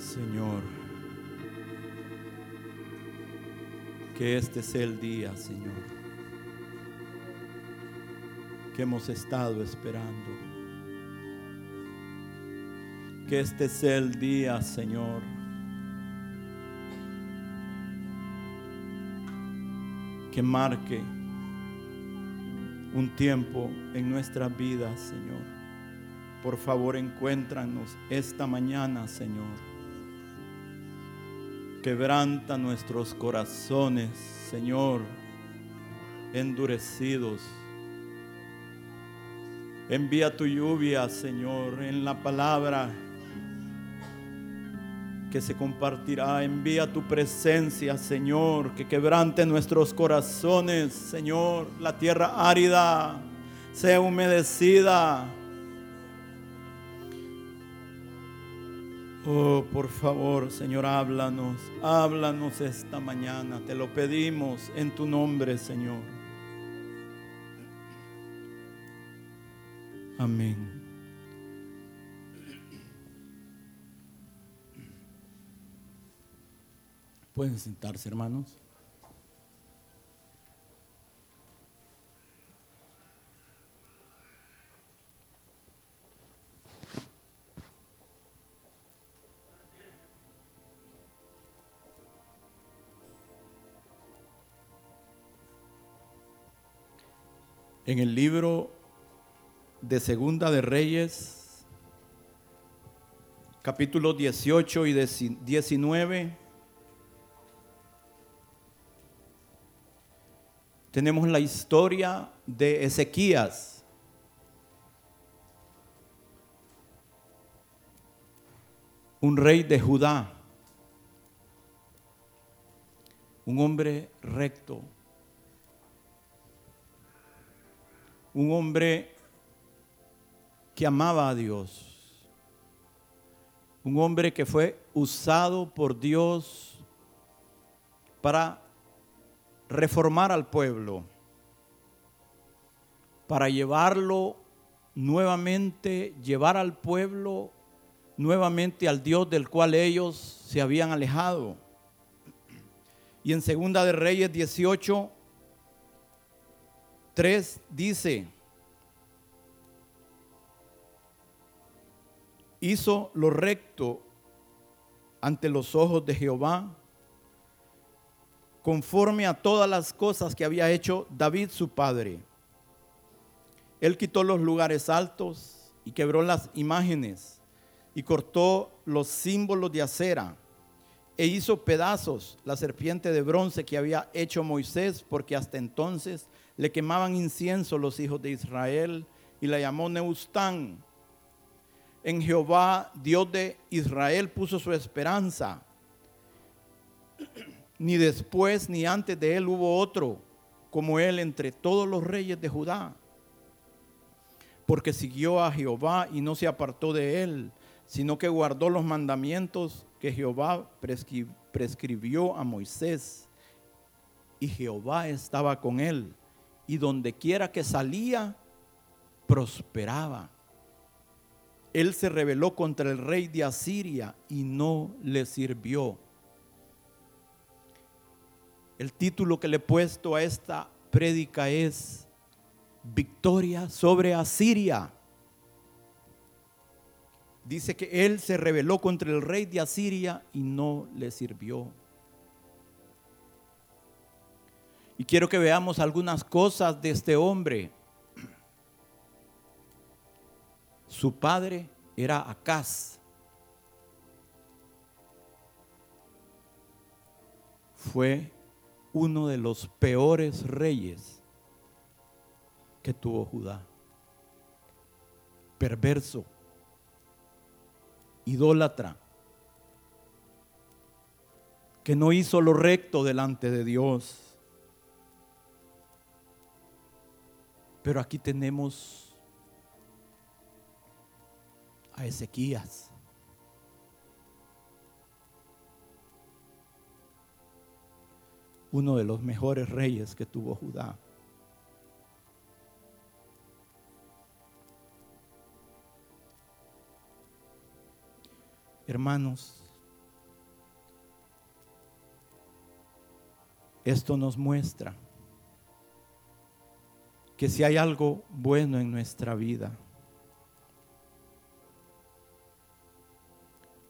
Señor, que este sea el día, Señor, que hemos estado esperando. Que este sea el día, Señor, que marque un tiempo en nuestras vidas, Señor. Por favor, encuéntranos esta mañana, Señor. Quebranta nuestros corazones, Señor, endurecidos. Envía tu lluvia, Señor, en la palabra que se compartirá. Envía tu presencia, Señor, que quebrante nuestros corazones, Señor. La tierra árida sea humedecida. Oh, por favor, Señor, háblanos, háblanos esta mañana. Te lo pedimos en tu nombre, Señor. Amén. Pueden sentarse, hermanos. En el libro de Segunda de Reyes, capítulo 18 y 19, tenemos la historia de Ezequías. Un rey de Judá, un hombre recto, un hombre que amaba a Dios, un hombre que fue usado por Dios para reformar al pueblo, para llevarlo nuevamente, llevar al pueblo nuevamente al Dios del cual ellos se habían alejado. Y en Segunda de Reyes 18, 3 dice, hizo lo recto ante los ojos de Jehová conforme a todas las cosas que había hecho David su padre. Él quitó los lugares altos y quebró las imágenes y cortó los símbolos de acera e hizo pedazos la serpiente de bronce que había hecho Moisés, porque hasta entonces le quemaban incienso los hijos de Israel y la llamó Neustán. En Jehová, Dios de Israel, puso su esperanza ni después ni antes de él hubo otro como él entre todos los reyes de Judá. Porque siguió a Jehová y no se apartó de él, sino que guardó los mandamientos que Jehová prescribió a Moisés. Y Jehová estaba con él, y donde quiera que salía, prosperaba. Él se rebeló contra el rey de Asiria y no le sirvió el título que le he puesto a esta prédica es Victoria sobre Asiria. Dice que él se rebeló contra el rey de Asiria y no le sirvió. Y quiero que veamos algunas cosas de este hombre. Su padre era Acaz. Fue uno de los peores reyes que tuvo Judá. Perverso, idólatra, que no hizo lo recto delante de Dios. Pero aquí tenemos a Ezequías. Uno de los mejores reyes que tuvo Judá. Hermanos, esto nos muestra que si hay algo bueno en nuestra vida,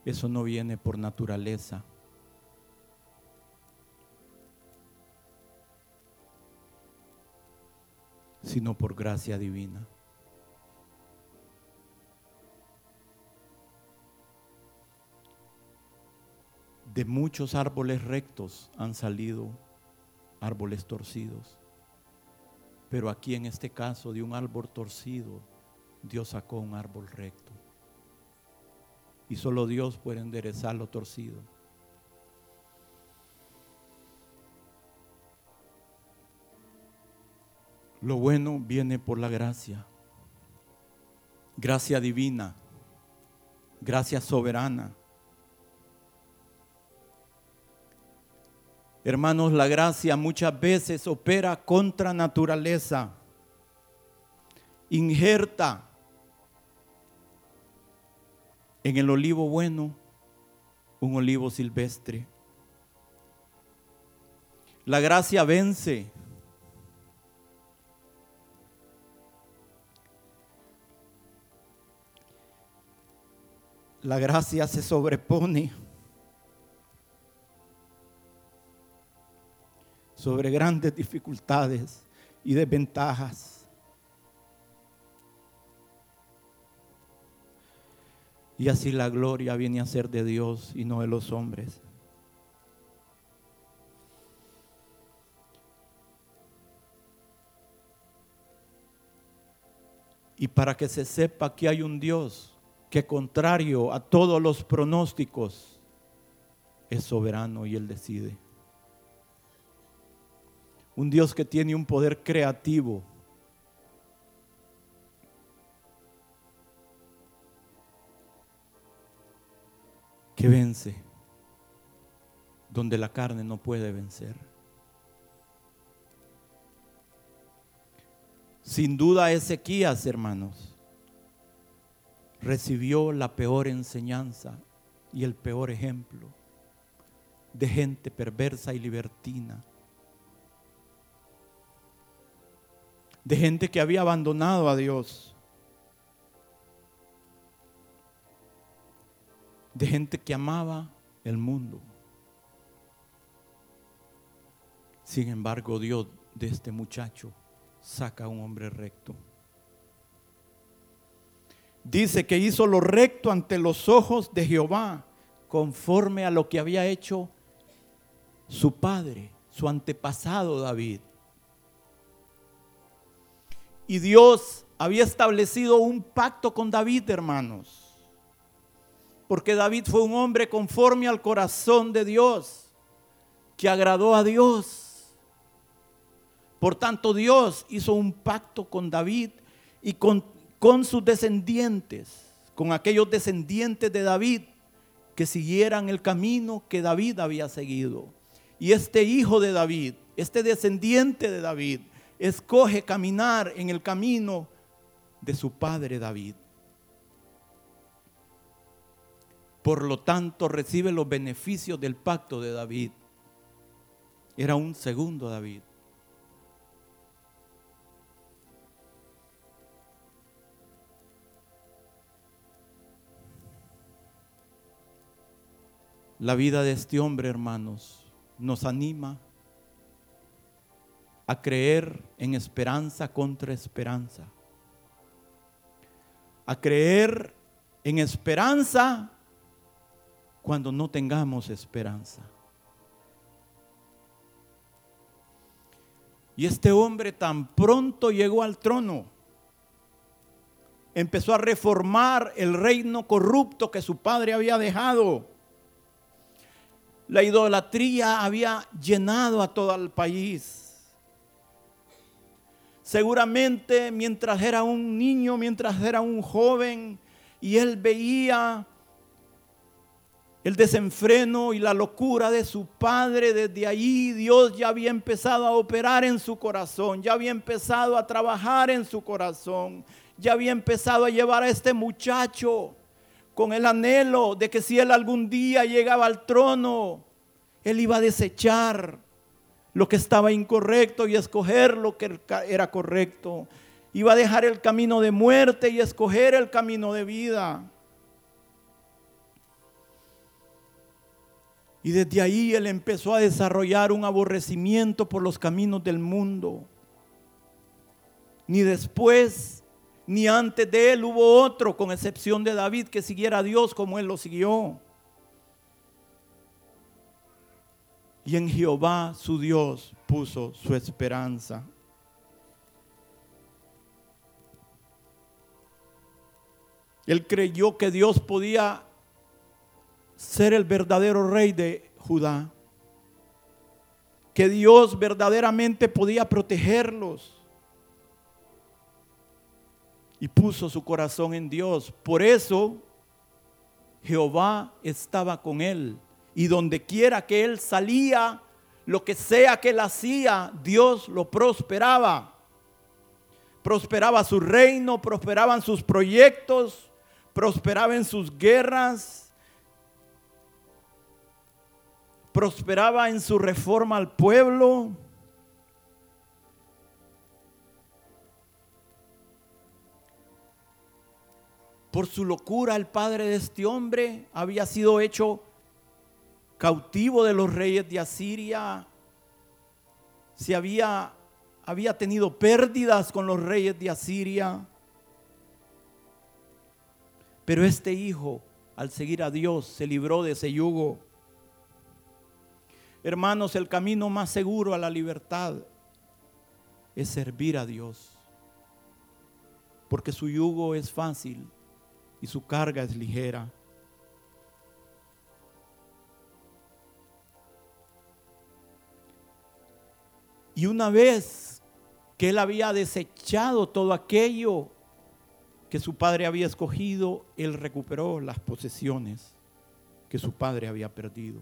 eso no viene por naturaleza. sino por gracia divina. De muchos árboles rectos han salido árboles torcidos. Pero aquí en este caso de un árbol torcido, Dios sacó un árbol recto. Y solo Dios puede enderezar lo torcido. Lo bueno viene por la gracia. Gracia divina. Gracia soberana. Hermanos, la gracia muchas veces opera contra naturaleza. Injerta en el olivo bueno un olivo silvestre. La gracia vence la gracia se sobrepone sobre grandes dificultades y desventajas. Y así la gloria viene a ser de Dios y no de los hombres. Y para que se sepa que hay un Dios que contrario a todos los pronósticos, es soberano y Él decide. Un Dios que tiene un poder creativo. Que vence donde la carne no puede vencer. Sin duda Ezequías, hermanos, recibió la peor enseñanza y el peor ejemplo de gente perversa y libertina. De gente que había abandonado a Dios. De gente que amaba el mundo. Sin embargo, Dios de este muchacho saca a un hombre recto dice que hizo lo recto ante los ojos de Jehová, conforme a lo que había hecho su padre, su antepasado David. Y Dios había establecido un pacto con David, hermanos. Porque David fue un hombre conforme al corazón de Dios, que agradó a Dios. Por tanto, Dios hizo un pacto con David y con con sus descendientes, con aquellos descendientes de David que siguieran el camino que David había seguido. Y este hijo de David, este descendiente de David, escoge caminar en el camino de su padre David. Por lo tanto, recibe los beneficios del pacto de David. Era un segundo David. La vida de este hombre, hermanos, nos anima a creer en esperanza contra esperanza. A creer en esperanza cuando no tengamos esperanza. Y este hombre tan pronto llegó al trono, empezó a reformar el reino corrupto que su padre había dejado. La idolatría había llenado a todo el país. Seguramente mientras era un niño, mientras era un joven, y él veía el desenfreno y la locura de su padre, desde ahí Dios ya había empezado a operar en su corazón, ya había empezado a trabajar en su corazón, ya había empezado a llevar a este muchacho con el anhelo de que si él algún día llegaba al trono, él iba a desechar lo que estaba incorrecto y escoger lo que era correcto. Iba a dejar el camino de muerte y escoger el camino de vida. Y desde ahí él empezó a desarrollar un aborrecimiento por los caminos del mundo. Ni después, ni antes de él hubo otro, con excepción de David, que siguiera a Dios como él lo siguió. Y en Jehová su Dios puso su esperanza. Él creyó que Dios podía ser el verdadero rey de Judá. Que Dios verdaderamente podía protegerlos. Y puso su corazón en Dios. Por eso Jehová estaba con él. Y donde quiera que él salía, lo que sea que él hacía, Dios lo prosperaba. Prosperaba su reino, prosperaban sus proyectos, prosperaba en sus guerras prosperaba en su reforma al pueblo. Por su locura el padre de este hombre había sido hecho cautivo de los reyes de Asiria. Se había, había tenido pérdidas con los reyes de Asiria. Pero este hijo, al seguir a Dios, se libró de ese yugo. Hermanos, el camino más seguro a la libertad es servir a Dios. Porque su yugo es fácil y su carga es ligera. Y una vez que él había desechado todo aquello que su padre había escogido, él recuperó las posesiones que su padre había perdido.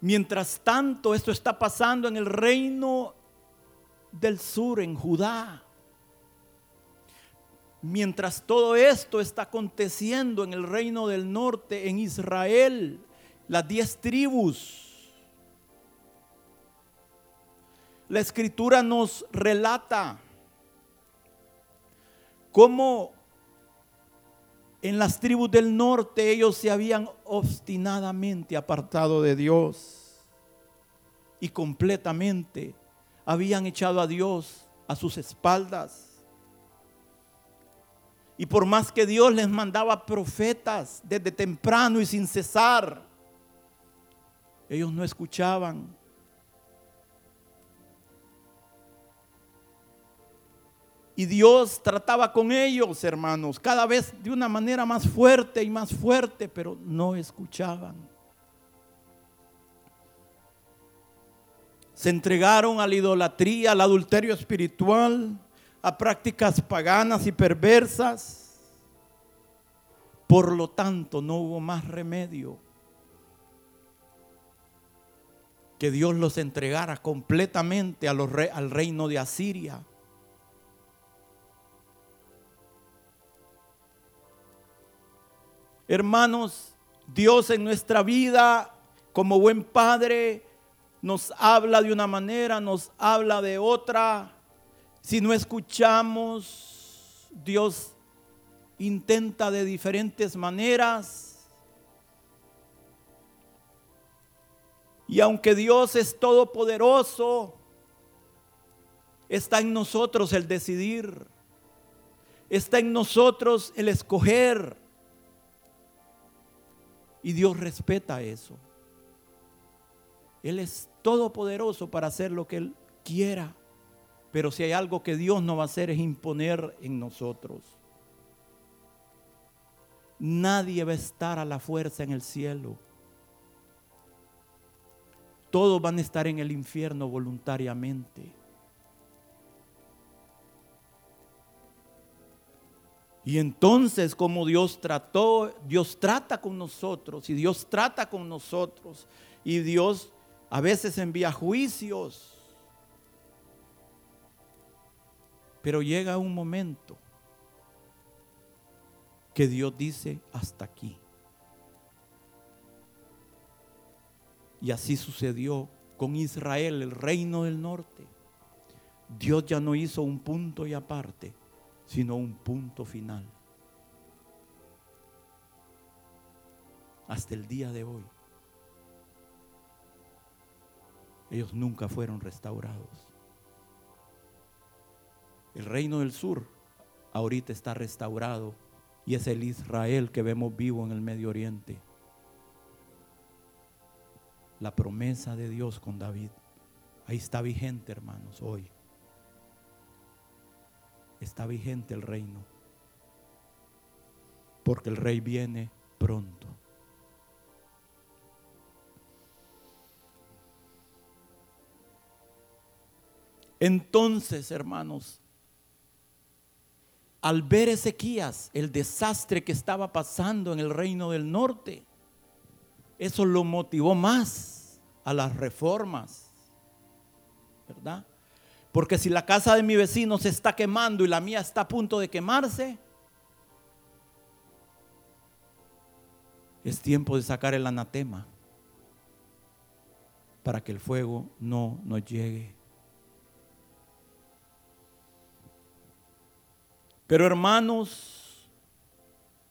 Mientras tanto, esto está pasando en el reino del sur, en Judá. Mientras todo esto está aconteciendo en el reino del norte, en Israel, las diez tribus, la escritura nos relata cómo en las tribus del norte ellos se habían obstinadamente apartado de Dios y completamente habían echado a Dios a sus espaldas. Y por más que Dios les mandaba profetas desde temprano y sin cesar, ellos no escuchaban. Y Dios trataba con ellos, hermanos, cada vez de una manera más fuerte y más fuerte, pero no escuchaban. Se entregaron a la idolatría, al adulterio espiritual, a prácticas paganas y perversas. Por lo tanto, no hubo más remedio que Dios los entregara completamente al reino de Asiria Hermanos, Dios en nuestra vida, como buen padre, nos habla de una manera, nos habla de otra. Si no escuchamos, Dios intenta de diferentes maneras. Y aunque Dios es todopoderoso, está en nosotros el decidir. Está en nosotros el escoger. Y Dios respeta eso. Él es todopoderoso para hacer lo que Él quiera. Pero si hay algo que Dios no va a hacer es imponer en nosotros. Nadie va a estar a la fuerza en el cielo. Todos van a estar en el infierno voluntariamente. Y entonces como Dios trató, Dios trata con nosotros y Dios trata con nosotros y Dios a veces envía juicios. Pero llega un momento que Dios dice hasta aquí. Y así sucedió con Israel, el reino del norte. Dios ya no hizo un punto y aparte, sino un punto final. Hasta el día de hoy. Ellos nunca fueron restaurados. El reino del sur ahorita está restaurado y es el Israel que vemos vivo en el Medio Oriente. La promesa de Dios con David. Ahí está vigente, hermanos, hoy. Está vigente el reino. Porque el rey viene pronto. Entonces, hermanos, al ver Ezequías el desastre que estaba pasando en el reino del norte, eso lo motivó más a las reformas, ¿verdad? Porque si la casa de mi vecino se está quemando y la mía está a punto de quemarse, es tiempo de sacar el anatema para que el fuego no nos llegue. Pero hermanos,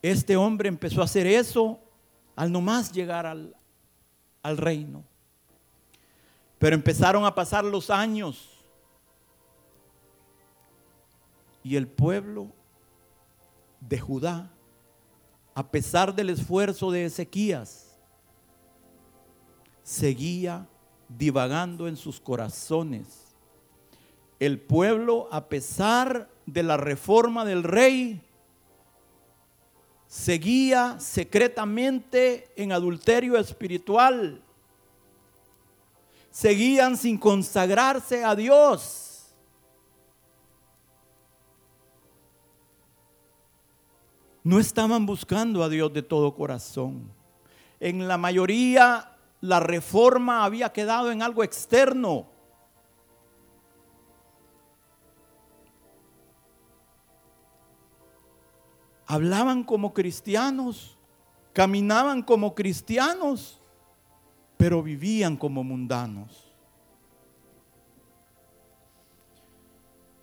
este hombre empezó a hacer eso al nomás llegar al, al reino. Pero empezaron a pasar los años y el pueblo de Judá, a pesar del esfuerzo de Ezequías, seguía divagando en sus corazones. El pueblo, a pesar de la reforma del rey seguía secretamente en adulterio espiritual. Seguían sin consagrarse a Dios. No estaban buscando a Dios de todo corazón. En la mayoría la reforma había quedado en algo externo hablaban como cristianos, caminaban como cristianos, pero vivían como mundanos.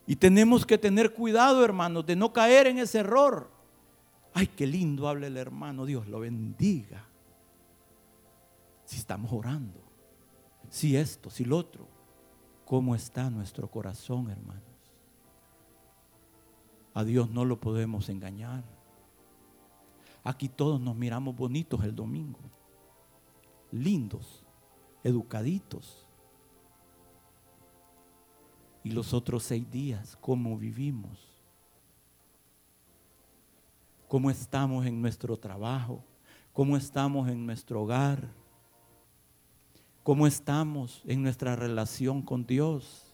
Y tenemos que tener cuidado, hermanos, de no caer en ese error. Ay, qué lindo habla el hermano, Dios lo bendiga. Si estamos orando, si esto, si lo otro, ¿cómo está nuestro corazón, hermanos? A Dios no lo podemos engañar. Aquí todos nos miramos bonitos el domingo, lindos, educaditos. Y los otros seis días, ¿cómo vivimos? ¿Cómo estamos en nuestro trabajo? ¿Cómo estamos en nuestro hogar? ¿Cómo estamos en nuestra relación con Dios?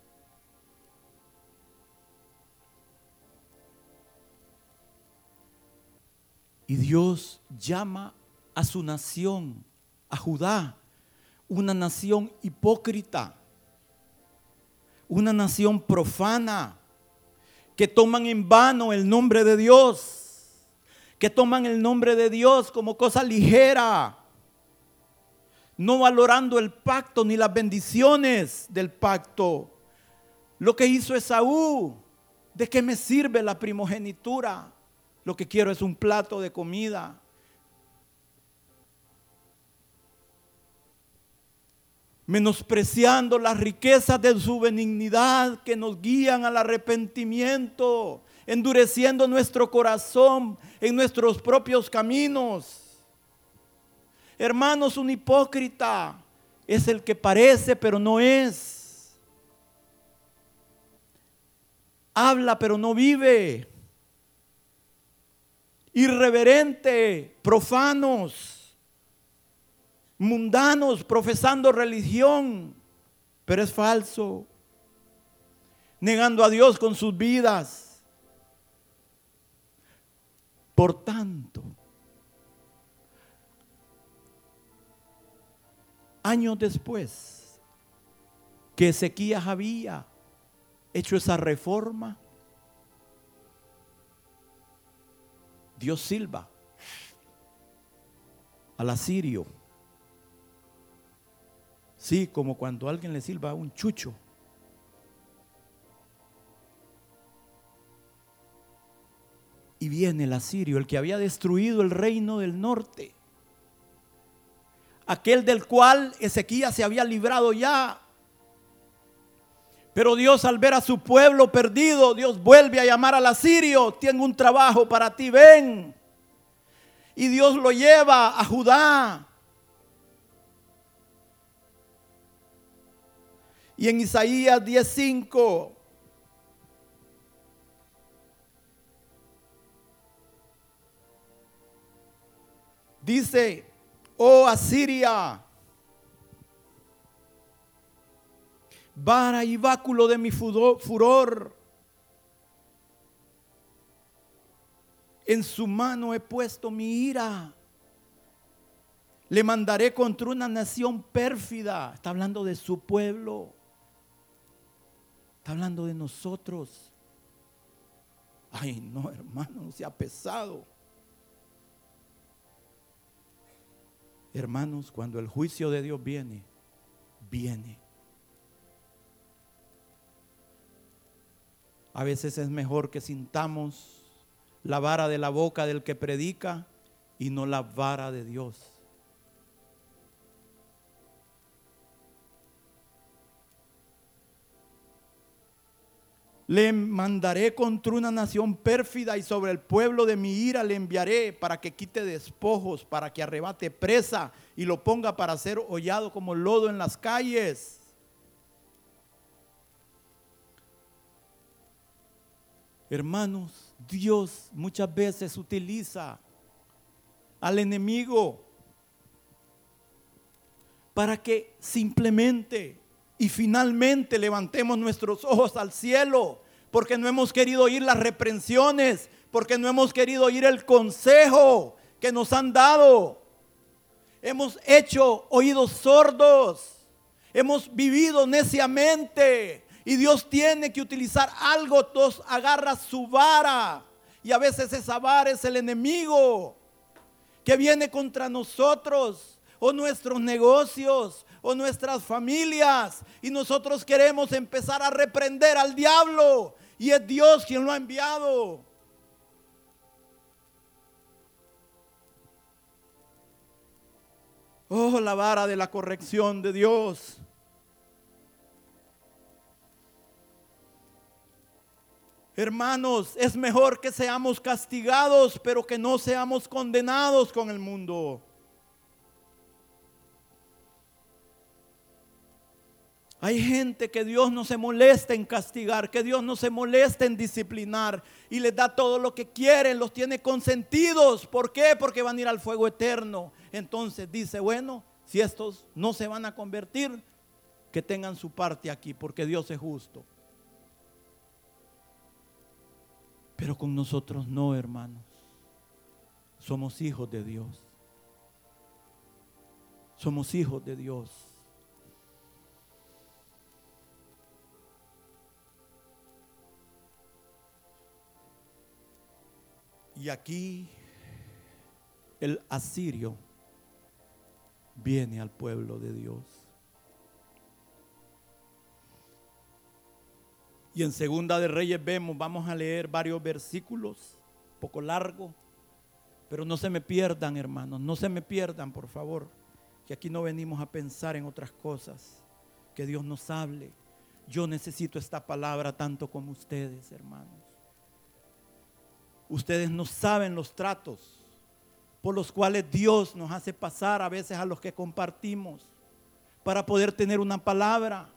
Y Dios llama a su nación, a Judá, una nación hipócrita, una nación profana, que toman en vano el nombre de Dios, que toman el nombre de Dios como cosa ligera, no valorando el pacto ni las bendiciones del pacto. Lo que hizo Esaú, ¿de qué me sirve la primogenitura? Lo que quiero es un plato de comida. Menospreciando las riquezas de su benignidad que nos guían al arrepentimiento, endureciendo nuestro corazón en nuestros propios caminos. Hermanos, un hipócrita es el que parece pero no es. Habla pero no vive irreverente, profanos, mundanos, profesando religión, pero es falso, negando a Dios con sus vidas. Por tanto, años después que Ezequías había hecho esa reforma, Dios silba al asirio Sí, como cuando alguien le silba un chucho. Y viene el asirio, el que había destruido el reino del norte. Aquel del cual Ezequías se había librado ya. Pero Dios al ver a su pueblo perdido, Dios vuelve a llamar al asirio. Tengo un trabajo para ti, ven. Y Dios lo lleva a Judá. Y en Isaías 10:5 dice, oh Asiria, vara y báculo de mi furor, en su mano he puesto mi ira. Le mandaré contra una nación pérfida. Está hablando de su pueblo. Está hablando de nosotros. Ay, no, hermano, no sea pesado. Hermanos, cuando el juicio de Dios viene, viene. A veces es mejor que sintamos la vara de la boca del que predica y no la vara de Dios. Le mandaré contra una nación pérfida y sobre el pueblo de mi ira le enviaré para que quite despojos, para que arrebate presa y lo ponga para ser hollado como lodo en las calles. Hermanos, Dios muchas veces utiliza al enemigo para que simplemente y finalmente levantemos nuestros ojos al cielo porque no hemos querido oír las reprensiones, porque no hemos querido oír el consejo que nos han dado. Hemos hecho oídos sordos, hemos vivido neciamente y Dios tiene que utilizar algo, Dios agarra su vara y a veces esa vara es el enemigo que viene contra nosotros o nuestros negocios o nuestras familias y nosotros queremos empezar a reprender al diablo y es Dios quien lo ha enviado. Oh, la vara de la corrección de Dios. Hermanos, es mejor que seamos castigados, pero que no seamos condenados con el mundo. Hay gente que Dios no se molesta en castigar, que Dios no se molesta en disciplinar y les da todo lo que quieren, los tiene consentidos. ¿Por qué? Porque van a ir al fuego eterno. Entonces dice, bueno, si estos no se van a convertir, que tengan su parte aquí, porque Dios es justo. Pero con nosotros no, hermanos. Somos hijos de Dios. Somos hijos de Dios. Y aquí el asirio viene al pueblo de Dios. Y en Segunda de Reyes vemos, vamos a leer varios versículos, poco largo, pero no se me pierdan, hermanos, no se me pierdan, por favor, que aquí no venimos a pensar en otras cosas, que Dios nos hable. Yo necesito esta palabra tanto como ustedes, hermanos. Ustedes no saben los tratos por los cuales Dios nos hace pasar a veces a los que compartimos para poder tener una palabra.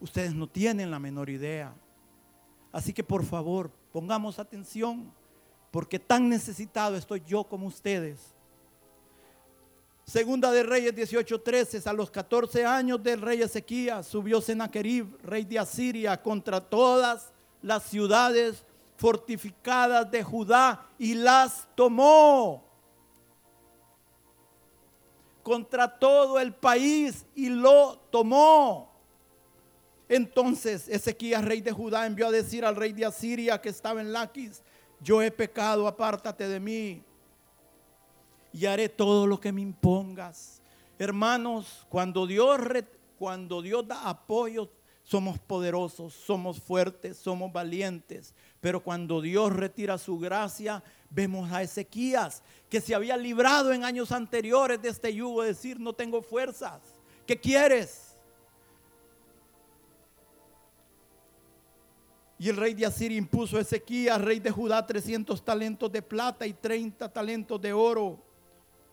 Ustedes no tienen la menor idea. Así que por favor, pongamos atención, porque tan necesitado estoy yo como ustedes. Segunda de Reyes 18:13, a los 14 años del rey Ezequías subió Sennacherib, rey de Asiria, contra todas las ciudades fortificadas de Judá y las tomó contra todo el país y lo tomó. Entonces Ezequías, rey de Judá, envió a decir al rey de Asiria que estaba en Laquis, yo he pecado, apártate de mí y haré todo lo que me impongas. Hermanos, cuando Dios, cuando Dios da apoyo, somos poderosos, somos fuertes, somos valientes. Pero cuando Dios retira su gracia, vemos a Ezequías, que se había librado en años anteriores de este yugo, decir, no tengo fuerzas. ¿Qué quieres? Y el rey de Asiria impuso a Ezequías, rey de Judá, 300 talentos de plata y 30 talentos de oro.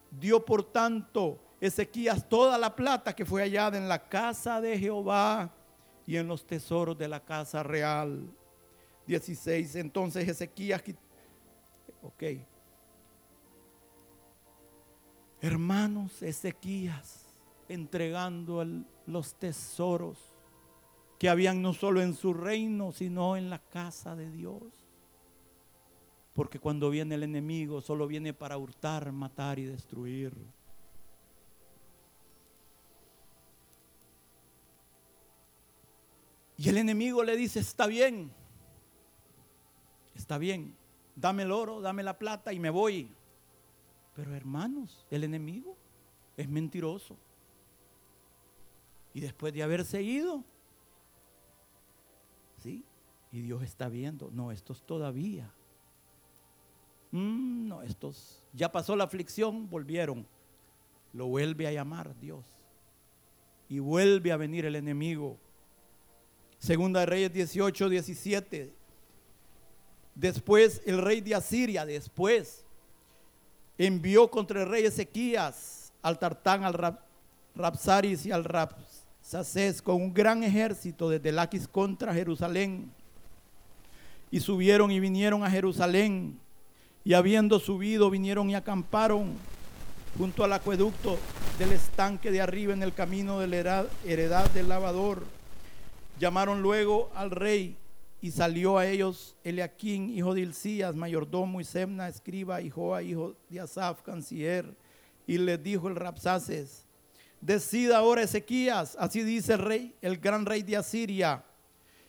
Dio por tanto Ezequías toda la plata que fue hallada en la casa de Jehová y en los tesoros de la casa real. 16. Entonces Ezequías, ok. Hermanos, Ezequías entregando los tesoros que habían no solo en su reino, sino en la casa de Dios. Porque cuando viene el enemigo, solo viene para hurtar, matar y destruir. Y el enemigo le dice, está bien, está bien, dame el oro, dame la plata y me voy. Pero hermanos, el enemigo es mentiroso. Y después de haberse ido, ¿sí? Y Dios está viendo, no, estos todavía. Mm, no, estos, ya pasó la aflicción, volvieron. Lo vuelve a llamar Dios. Y vuelve a venir el enemigo Segunda de Reyes 18, 17. Después el rey de Asiria, después envió contra el rey Ezequías al Tartán, al Rapsaris y al Rapsacés con un gran ejército desde Laquis contra Jerusalén. Y subieron y vinieron a Jerusalén. Y habiendo subido, vinieron y acamparon junto al acueducto del estanque de arriba en el camino de la heredad del lavador Llamaron luego al rey y salió a ellos Eliaquín, hijo de Hilcías, mayordomo, y Semna, escriba, y Joa, hijo de Asaf, canciller. Y les dijo el Rapsaces, decida ahora Ezequías, así dice el rey, el gran rey de Asiria,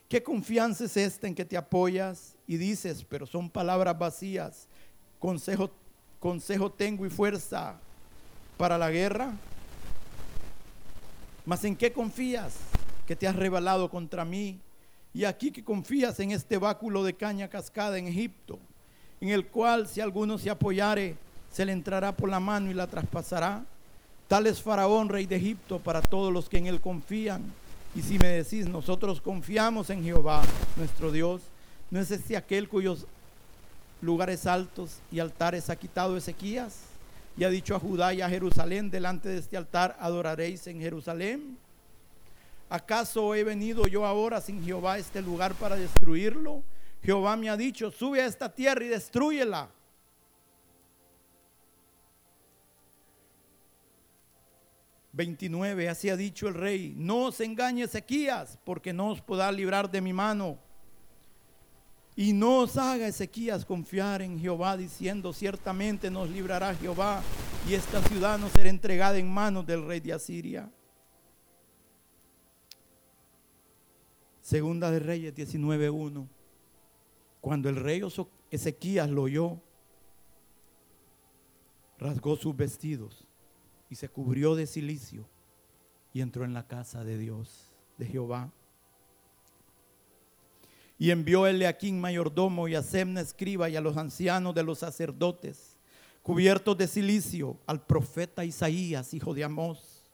¿qué confianza es esta en que te apoyas? Y dices, pero son palabras vacías, consejo, consejo tengo y fuerza para la guerra. ¿Mas en qué confías? que te has revelado contra mí, y aquí que confías en este báculo de caña cascada en Egipto, en el cual si alguno se apoyare, se le entrará por la mano y la traspasará. Tal es Faraón, rey de Egipto, para todos los que en él confían. Y si me decís, nosotros confiamos en Jehová, nuestro Dios, ¿no es este aquel cuyos lugares altos y altares ha quitado Ezequías? Y ha dicho a Judá y a Jerusalén, delante de este altar adoraréis en Jerusalén. ¿Acaso he venido yo ahora sin Jehová a este lugar para destruirlo? Jehová me ha dicho, sube a esta tierra y destruyela. Veintinueve, así ha dicho el rey, no os engañe Ezequías, porque no os podrá librar de mi mano. Y no os haga Ezequías confiar en Jehová, diciendo, ciertamente nos librará Jehová, y esta ciudad no será entregada en manos del rey de Asiria. Segunda de Reyes 19.1. Cuando el rey Ezequías lo oyó, rasgó sus vestidos y se cubrió de silicio y entró en la casa de Dios, de Jehová. Y envió Eleaquín mayordomo y a Semna escriba y a los ancianos de los sacerdotes, cubiertos de silicio, al profeta Isaías, hijo de Amós,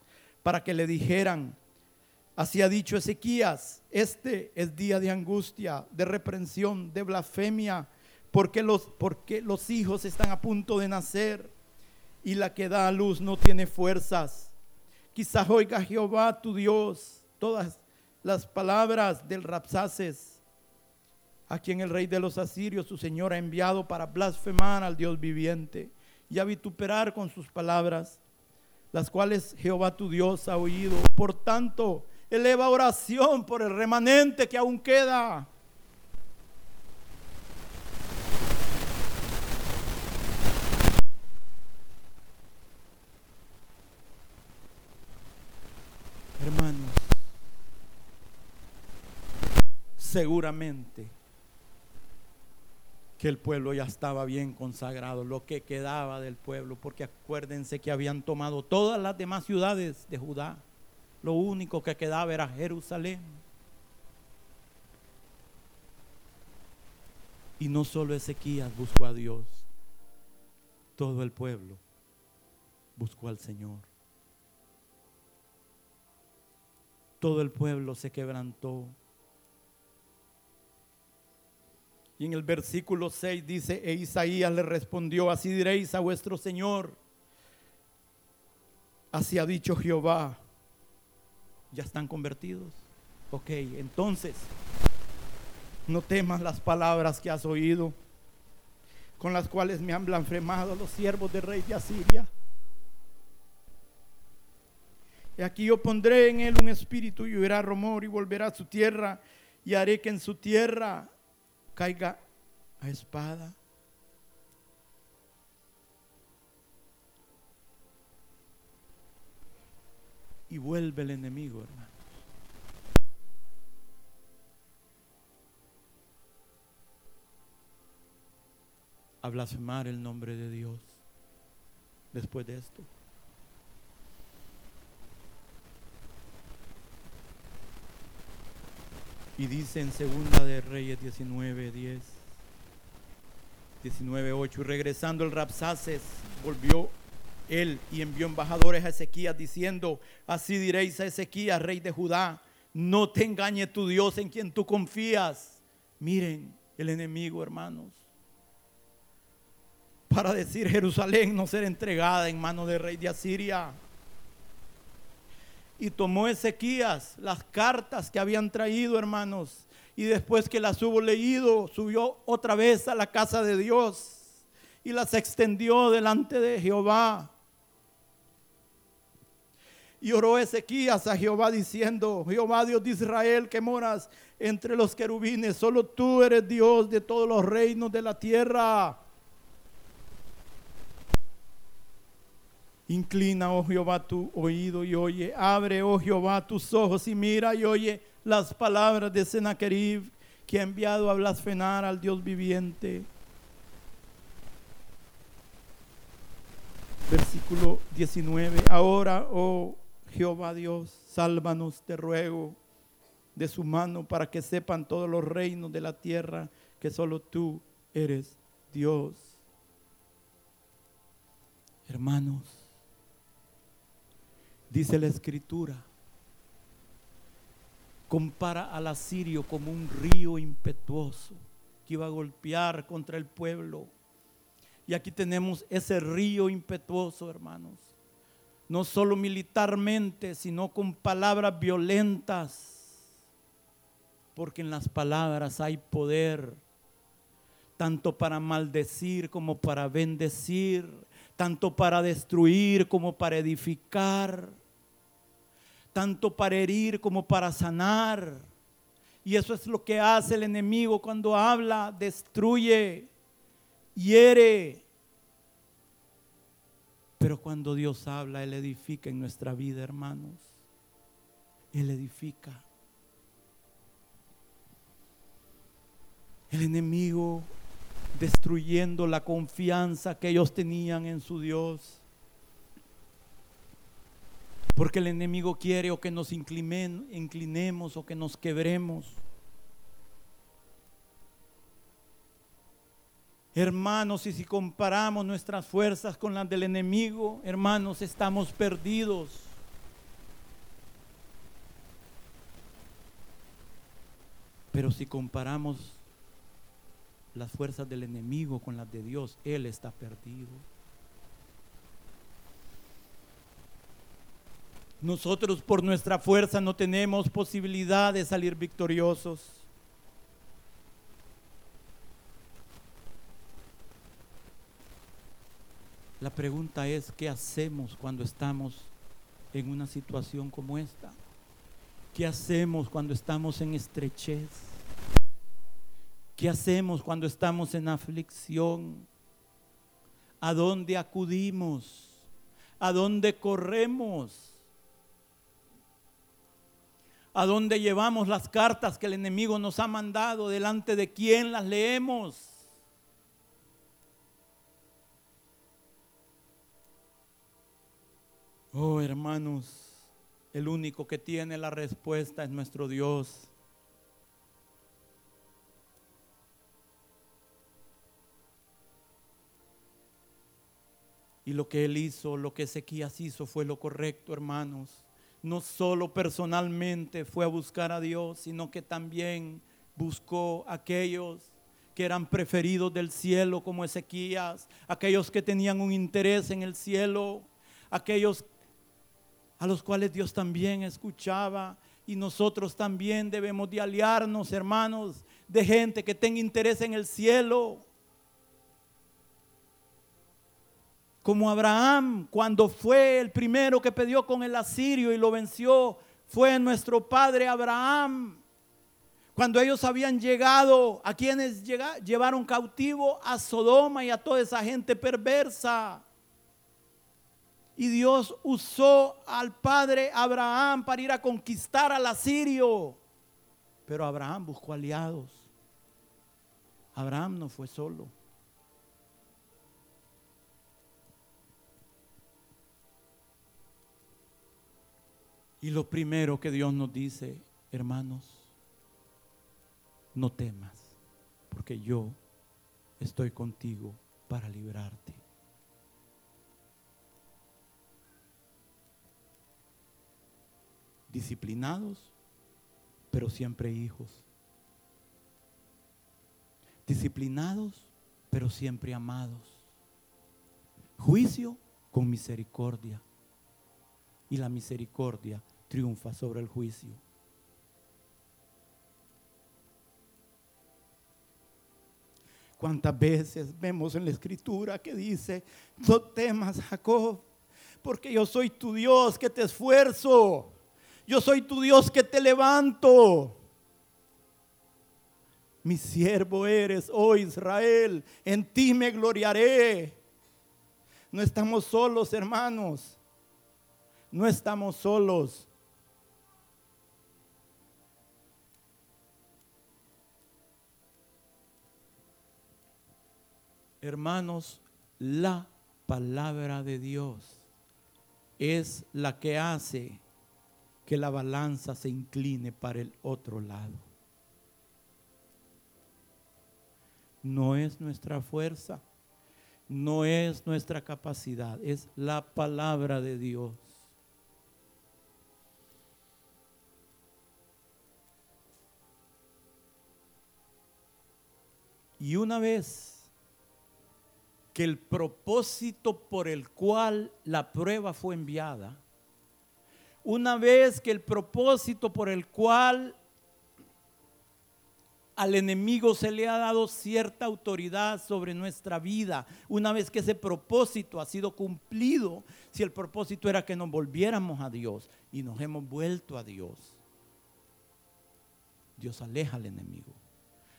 para que le dijeran, Así ha dicho Ezequías, este es día de angustia, de reprensión, de blasfemia, porque los, porque los hijos están a punto de nacer y la que da a luz no tiene fuerzas. Quizás oiga Jehová tu Dios todas las palabras del Rapsaces, a quien el rey de los asirios, su Señor, ha enviado para blasfemar al Dios viviente y a vituperar con sus palabras, las cuales Jehová tu Dios ha oído. Por tanto, eleva oración por el remanente que aún queda. Hermanos, seguramente que el pueblo ya estaba bien consagrado, lo que quedaba del pueblo, porque acuérdense que habían tomado todas las demás ciudades de Judá. Lo único que quedaba era Jerusalén. Y no solo Ezequías buscó a Dios, todo el pueblo buscó al Señor. Todo el pueblo se quebrantó. Y en el versículo 6 dice, e Isaías le respondió, así diréis a vuestro Señor, así ha dicho Jehová, ya están convertidos. Ok, entonces, no temas las palabras que has oído, con las cuales me han blasfemado los siervos del rey de Asiria. Y aquí yo pondré en él un espíritu y oirá rumor y volverá a su tierra y haré que en su tierra caiga a espada. Y vuelve el enemigo, hermano. A blasfemar el nombre de Dios después de esto. Y dice en Segunda de Reyes 19, 10, 19, 8, y regresando el Rapsaces, volvió él y envió embajadores a Ezequías diciendo, así diréis a Ezequías, rey de Judá, no te engañe tu Dios en quien tú confías. Miren el enemigo, hermanos. Para decir Jerusalén no ser entregada en manos del rey de Asiria y tomó Ezequías las cartas que habían traído, hermanos, y después que las hubo leído, subió otra vez a la casa de Dios y las extendió delante de Jehová. Y oró Ezequías a Jehová diciendo, Jehová Dios de Israel que moras entre los querubines, solo tú eres Dios de todos los reinos de la tierra. Inclina, oh Jehová, tu oído y oye. Abre, oh Jehová, tus ojos y mira y oye las palabras de Sennacherib que ha enviado a blasfemar al Dios viviente. Versículo 19. Ahora, oh Jehová Dios, sálvanos, te ruego, de su mano para que sepan todos los reinos de la tierra que solo tú eres Dios. Hermanos, Dice la escritura, compara al asirio como un río impetuoso que iba a golpear contra el pueblo. Y aquí tenemos ese río impetuoso, hermanos. No solo militarmente, sino con palabras violentas. Porque en las palabras hay poder, tanto para maldecir como para bendecir, tanto para destruir como para edificar tanto para herir como para sanar. Y eso es lo que hace el enemigo cuando habla, destruye, hiere. Pero cuando Dios habla, Él edifica en nuestra vida, hermanos. Él edifica. El enemigo destruyendo la confianza que ellos tenían en su Dios porque el enemigo quiere o que nos inclinemos o que nos quebremos. Hermanos, y si comparamos nuestras fuerzas con las del enemigo, hermanos, estamos perdidos. Pero si comparamos las fuerzas del enemigo con las de Dios, Él está perdido. Nosotros por nuestra fuerza no tenemos posibilidad de salir victoriosos. La pregunta es, ¿qué hacemos cuando estamos en una situación como esta? ¿Qué hacemos cuando estamos en estrechez? ¿Qué hacemos cuando estamos en aflicción? ¿A dónde acudimos? ¿A dónde corremos? a dónde llevamos las cartas que el enemigo nos ha mandado, delante de quién las leemos. Oh, hermanos, el único que tiene la respuesta es nuestro Dios. Y lo que él hizo, lo que Ezequías hizo fue lo correcto, hermanos. No solo personalmente fue a buscar a Dios, sino que también buscó a aquellos que eran preferidos del cielo como Ezequías, aquellos que tenían un interés en el cielo, aquellos a los cuales Dios también escuchaba y nosotros también debemos de aliarnos, hermanos, de gente que tenga interés en el cielo. Como Abraham, cuando fue el primero que peleó con el asirio y lo venció, fue nuestro padre Abraham. Cuando ellos habían llegado, a quienes llevaron cautivo a Sodoma y a toda esa gente perversa. Y Dios usó al padre Abraham para ir a conquistar al asirio. Pero Abraham buscó aliados. Abraham no fue solo. Y lo primero que Dios nos dice, hermanos, no temas, porque yo estoy contigo para librarte. Disciplinados, pero siempre hijos. Disciplinados, pero siempre amados. Juicio con misericordia. Y la misericordia triunfa sobre el juicio. ¿Cuántas veces vemos en la escritura que dice, no temas Jacob, porque yo soy tu Dios que te esfuerzo, yo soy tu Dios que te levanto. Mi siervo eres, oh Israel, en ti me gloriaré. No estamos solos, hermanos. No estamos solos. Hermanos, la palabra de Dios es la que hace que la balanza se incline para el otro lado. No es nuestra fuerza, no es nuestra capacidad, es la palabra de Dios. Y una vez que el propósito por el cual la prueba fue enviada, una vez que el propósito por el cual al enemigo se le ha dado cierta autoridad sobre nuestra vida, una vez que ese propósito ha sido cumplido, si el propósito era que nos volviéramos a Dios y nos hemos vuelto a Dios, Dios aleja al enemigo,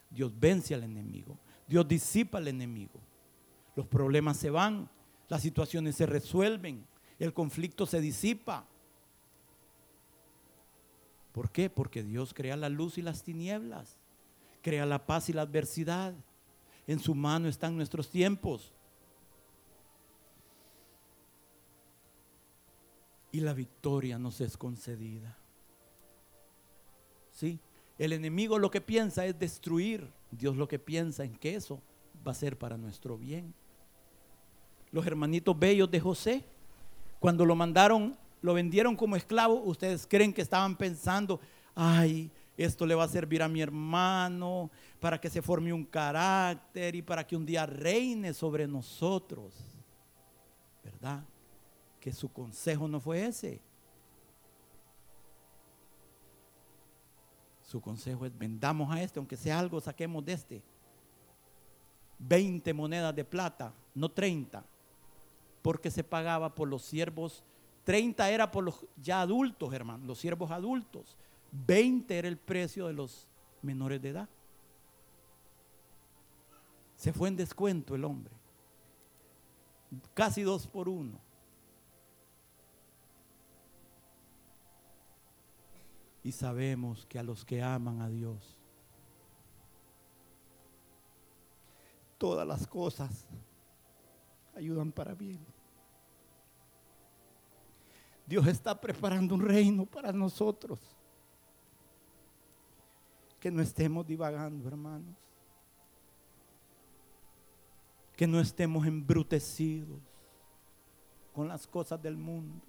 Dios vence al enemigo, Dios disipa al enemigo los problemas se van, las situaciones se resuelven, el conflicto se disipa. ¿Por qué? Porque Dios crea la luz y las tinieblas, crea la paz y la adversidad. En su mano están nuestros tiempos. Y la victoria nos es concedida. ¿Sí? El enemigo lo que piensa es destruir. Dios lo que piensa en que eso va a ser para nuestro bien los hermanitos bellos de José, cuando lo mandaron, lo vendieron como esclavo, ustedes creen que estaban pensando, ay, esto le va a servir a mi hermano para que se forme un carácter y para que un día reine sobre nosotros. ¿Verdad? Que su consejo no fue ese. Su consejo es vendamos a este, aunque sea algo, saquemos de este. 20 monedas de plata, no 30 porque se pagaba por los siervos. 30 era por los ya adultos, hermano, los siervos adultos. 20 era el precio de los menores de edad. Se fue en descuento el hombre. Casi dos por uno. Y sabemos que a los que aman a Dios, todas las cosas ayudan para bien. Dios está preparando un reino para nosotros. Que no estemos divagando, hermanos. Que no estemos embrutecidos con las cosas del mundo.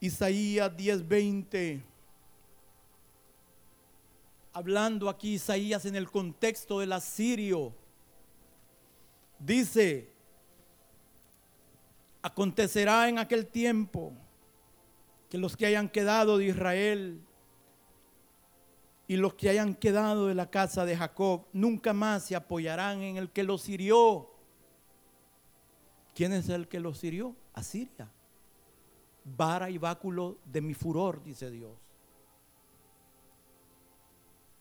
Isaías 10:20 hablando aquí Isaías en el contexto del asirio, dice, acontecerá en aquel tiempo que los que hayan quedado de Israel y los que hayan quedado de la casa de Jacob nunca más se apoyarán en el que los hirió. ¿Quién es el que los hirió? Asiria. Vara y báculo de mi furor, dice Dios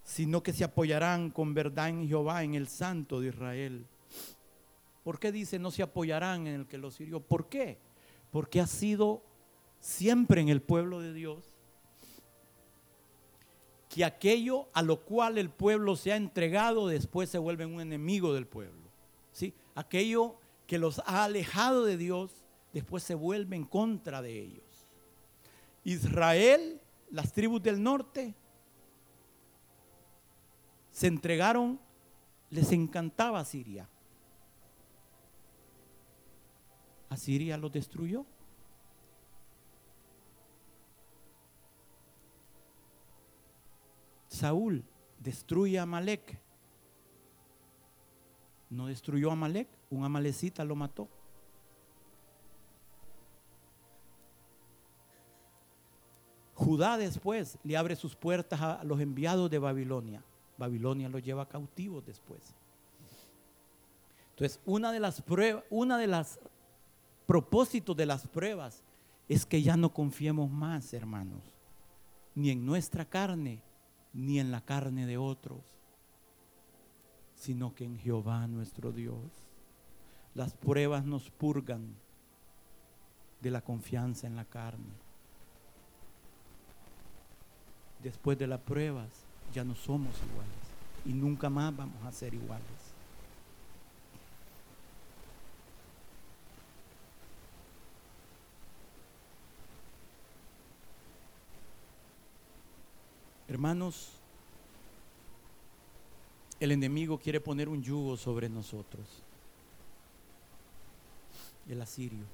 sino que se apoyarán con verdad en Jehová, en el Santo de Israel. ¿Por qué dice no se apoyarán en el que los hirió? ¿Por qué? Porque ha sido siempre en el pueblo de Dios que aquello a lo cual el pueblo se ha entregado después se vuelve un enemigo del pueblo. ¿sí? Aquello que los ha alejado de Dios después se vuelve en contra de ellos. Israel, las tribus del norte, se entregaron, les encantaba Siria. Asiria los destruyó. Saúl destruye a Amalek. No destruyó a Amalek, un amalecita lo mató. Judá después le abre sus puertas a los enviados de Babilonia. Babilonia lo lleva cautivo después. Entonces, una de las pruebas, una de las propósitos de las pruebas es que ya no confiemos más, hermanos, ni en nuestra carne, ni en la carne de otros, sino que en Jehová nuestro Dios. Las pruebas nos purgan de la confianza en la carne. Después de las pruebas, ya no somos iguales y nunca más vamos a ser iguales. Hermanos, el enemigo quiere poner un yugo sobre nosotros, el asirio.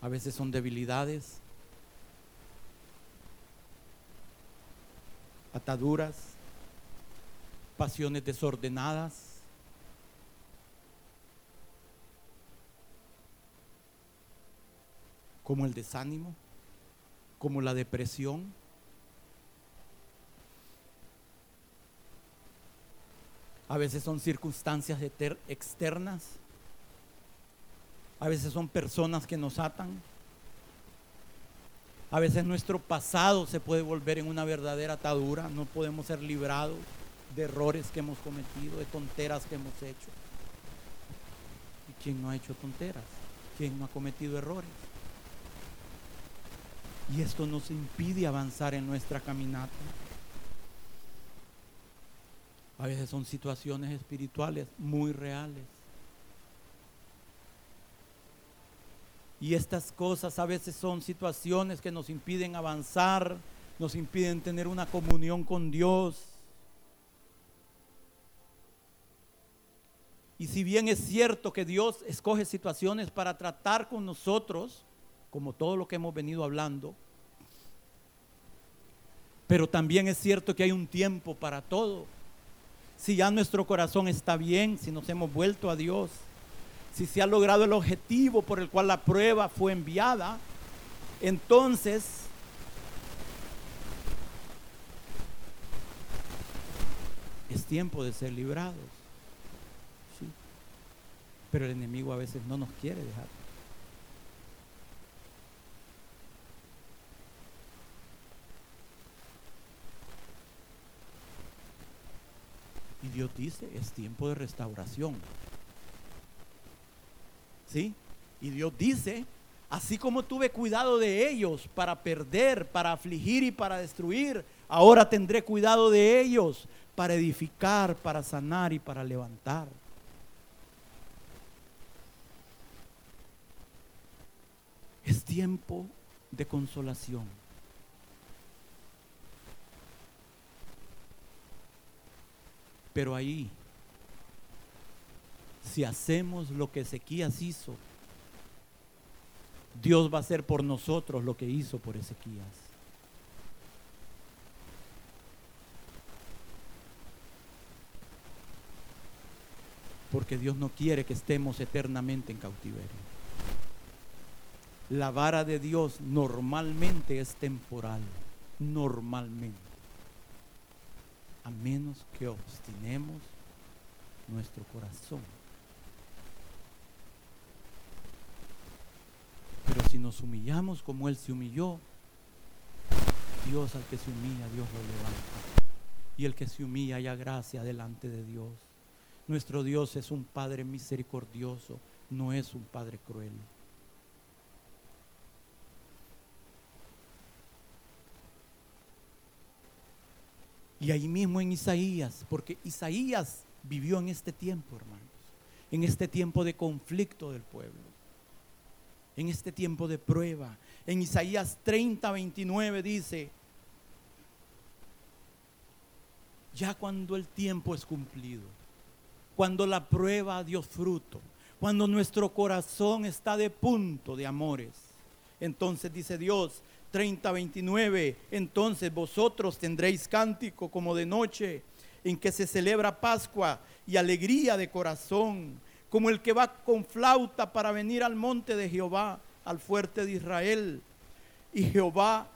A veces son debilidades, ataduras, pasiones desordenadas. como el desánimo, como la depresión. A veces son circunstancias externas. A veces son personas que nos atan. A veces nuestro pasado se puede volver en una verdadera atadura. No podemos ser librados de errores que hemos cometido, de tonteras que hemos hecho. ¿Y quién no ha hecho tonteras? ¿Quién no ha cometido errores? Y esto nos impide avanzar en nuestra caminata. A veces son situaciones espirituales muy reales. Y estas cosas a veces son situaciones que nos impiden avanzar, nos impiden tener una comunión con Dios. Y si bien es cierto que Dios escoge situaciones para tratar con nosotros, como todo lo que hemos venido hablando, pero también es cierto que hay un tiempo para todo. Si ya nuestro corazón está bien, si nos hemos vuelto a Dios, si se ha logrado el objetivo por el cual la prueba fue enviada, entonces es tiempo de ser librados. Pero el enemigo a veces no nos quiere dejar. Y Dios dice, es tiempo de restauración. ¿Sí? Y Dios dice, así como tuve cuidado de ellos para perder, para afligir y para destruir, ahora tendré cuidado de ellos para edificar, para sanar y para levantar. Es tiempo de consolación. Pero ahí, si hacemos lo que Ezequías hizo, Dios va a hacer por nosotros lo que hizo por Ezequías. Porque Dios no quiere que estemos eternamente en cautiverio. La vara de Dios normalmente es temporal, normalmente. A menos que obstinemos nuestro corazón. Pero si nos humillamos como Él se humilló, Dios al que se humilla, Dios lo levanta. Y el que se humilla haya gracia delante de Dios. Nuestro Dios es un Padre misericordioso, no es un Padre cruel. Y ahí mismo en Isaías, porque Isaías vivió en este tiempo, hermanos, en este tiempo de conflicto del pueblo, en este tiempo de prueba. En Isaías 30, 29 dice, ya cuando el tiempo es cumplido, cuando la prueba dio fruto, cuando nuestro corazón está de punto de amores, entonces dice Dios, 30, 29, entonces vosotros tendréis cántico como de noche, en que se celebra Pascua y alegría de corazón, como el que va con flauta para venir al monte de Jehová, al fuerte de Israel. Y Jehová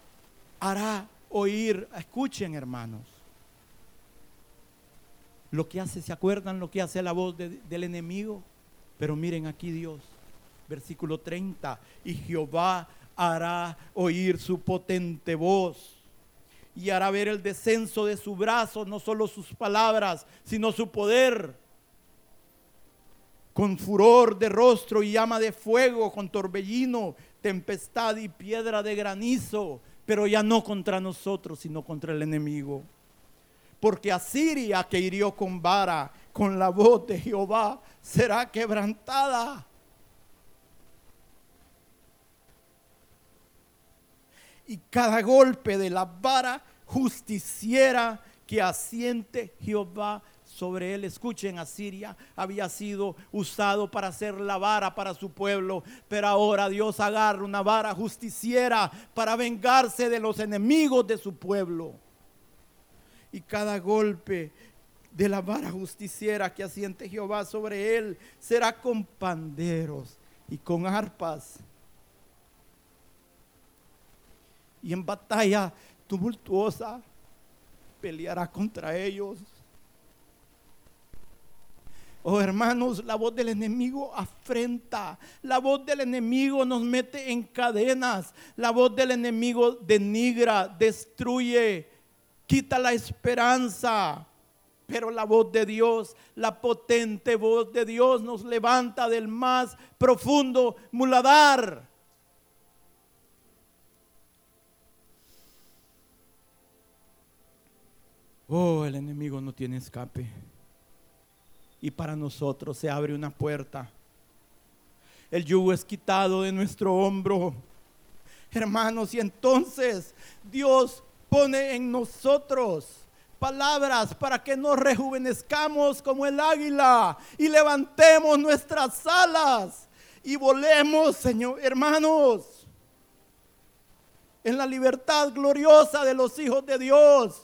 hará oír, escuchen hermanos, lo que hace, ¿se acuerdan lo que hace la voz del enemigo? Pero miren aquí Dios, versículo 30, y Jehová hará oír su potente voz y hará ver el descenso de su brazo, no solo sus palabras, sino su poder. Con furor de rostro y llama de fuego, con torbellino, tempestad y piedra de granizo, pero ya no contra nosotros, sino contra el enemigo. Porque Asiria que hirió con vara, con la voz de Jehová, será quebrantada y cada golpe de la vara justiciera que asiente Jehová sobre él. Escuchen, Asiria había sido usado para hacer la vara para su pueblo, pero ahora Dios agarra una vara justiciera para vengarse de los enemigos de su pueblo. Y cada golpe de la vara justiciera que asiente Jehová sobre él será con panderos y con arpas y en batalla tumultuosa peleará contra ellos. Oh hermanos, la voz del enemigo afrenta, la voz del enemigo nos mete en cadenas, la voz del enemigo denigra, destruye, quita la esperanza. Pero la voz de Dios, la potente voz de Dios nos levanta del más profundo muladar Oh, el enemigo no tiene escape. Y para nosotros se abre una puerta. El yugo es quitado de nuestro hombro. Hermanos, y entonces Dios pone en nosotros palabras para que nos rejuvenezcamos como el águila y levantemos nuestras alas y volemos, Señor, hermanos, en la libertad gloriosa de los hijos de Dios.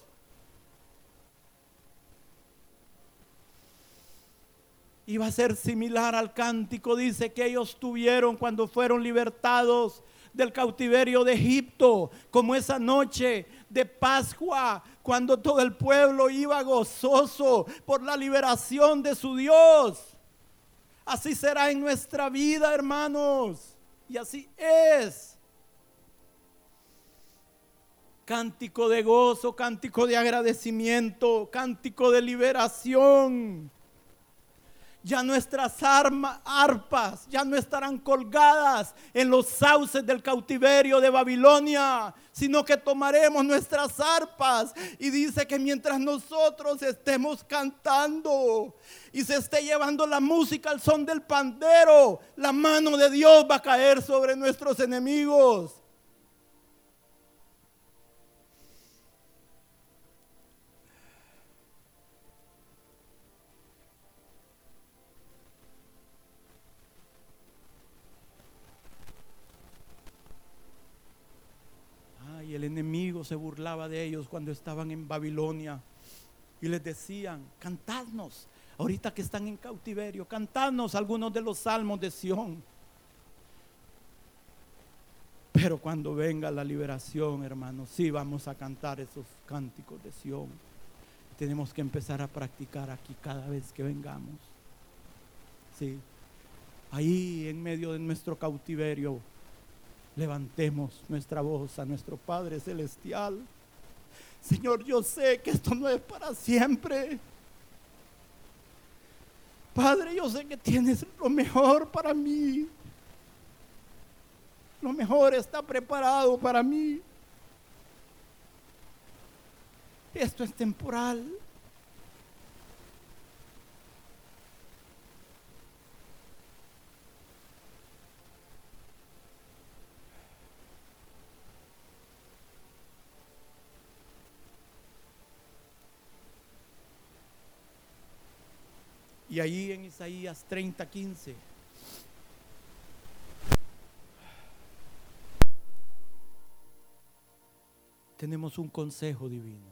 Iba a ser similar al cántico, dice, que ellos tuvieron cuando fueron libertados del cautiverio de Egipto, como esa noche de Pascua, cuando todo el pueblo iba gozoso por la liberación de su Dios. Así será en nuestra vida, hermanos. Y así es. Cántico de gozo, cántico de agradecimiento, cántico de liberación Ya nuestras arpas ya no estarán colgadas en los sauces del cautiverio de Babilonia, sino que tomaremos nuestras arpas. Y dice que mientras nosotros estemos cantando y se esté llevando la música al son del pandero, la mano de Dios va a caer sobre nuestros enemigos. El enemigo se burlaba de ellos cuando estaban en Babilonia. Y les decían, cantadnos, ahorita que están en cautiverio, cantadnos algunos de los salmos de Sión. Pero cuando venga la liberación, hermanos, sí vamos a cantar esos cánticos de Sión. Tenemos que empezar a practicar aquí cada vez que vengamos. Sí. Ahí en medio de nuestro cautiverio, levantemos nuestra voz a nuestro Padre Celestial. Señor, yo sé que esto no es para siempre. Padre, yo sé que tienes lo mejor para mí. Lo mejor está preparado para mí. Esto es temporal. Y ahí en Isaías 30, 15. Tenemos un consejo divino.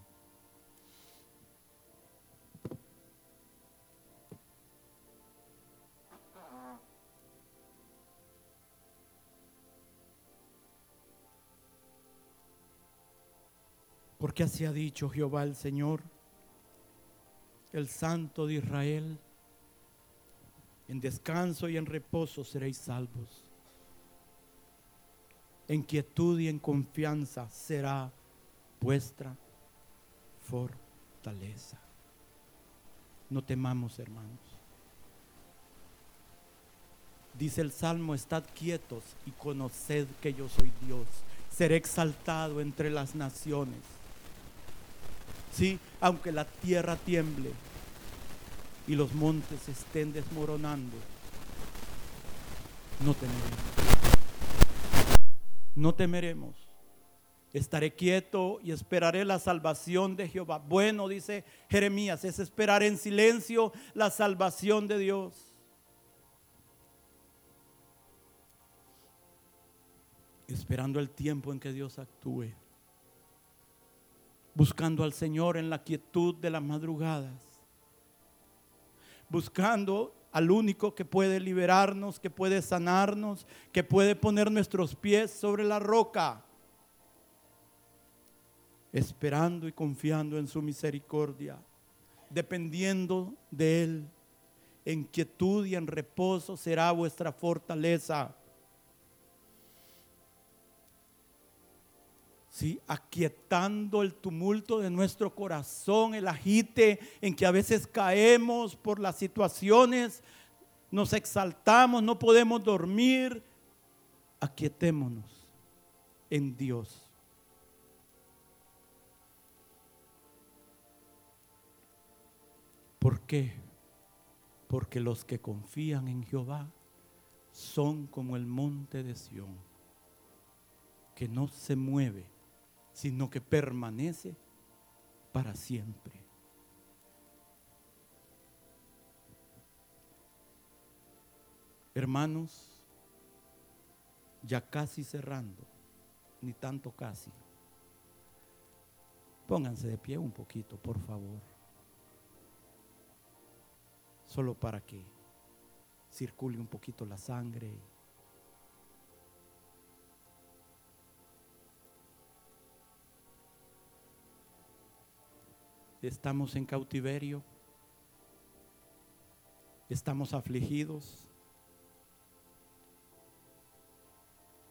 Porque así ha dicho Jehová el Señor, el Santo de Israel en descanso y en reposo seréis salvos. En quietud y en confianza será vuestra fortaleza. No temamos, hermanos. Dice el Salmo, estad quietos y conoced que yo soy Dios. Seré exaltado entre las naciones. Sí, aunque la tierra tiemble, y los montes estén desmoronando, no temeremos. No temeremos. Estaré quieto y esperaré la salvación de Jehová. Bueno, dice Jeremías, es esperar en silencio la salvación de Dios. Esperando el tiempo en que Dios actúe. Buscando al Señor en la quietud de las madrugadas buscando al único que puede liberarnos, que puede sanarnos, que puede poner nuestros pies sobre la roca, esperando y confiando en su misericordia, dependiendo de Él. En quietud y en reposo será vuestra fortaleza. Aquietando el tumulto de nuestro corazón, el agite en que a veces caemos por las situaciones, nos exaltamos, no podemos dormir, aquietémonos en Dios. ¿Por qué? Porque los que confían en Jehová son como el monte de Sión, que no se mueve sino que permanece para siempre. Hermanos, ya casi cerrando, ni tanto casi. Pónganse de pie un poquito, por favor. Solo para que circule un poquito la sangre. estamos en cautiverio, estamos afligidos.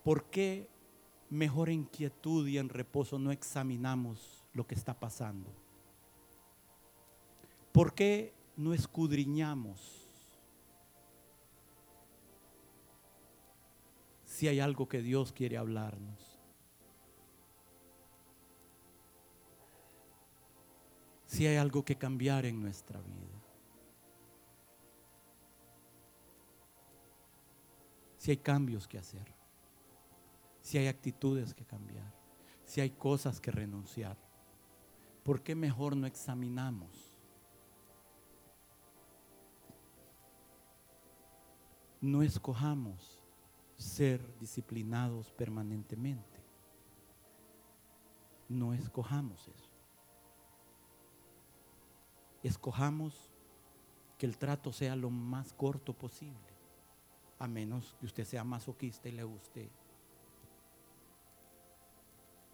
¿Por qué mejor en quietud y en reposo no examinamos lo que está pasando? ¿Por qué no escudriñamos si hay algo que Dios quiere hablarnos? Si hay algo que cambiar en nuestra vida. Si hay cambios que hacer. Si hay actitudes que cambiar. Si hay cosas que renunciar. ¿Por qué mejor no examinamos? No escojamos ser disciplinados permanentemente. No escojamos eso. Escojamos que el trato sea lo más corto posible, a menos que usted sea masoquista y le guste.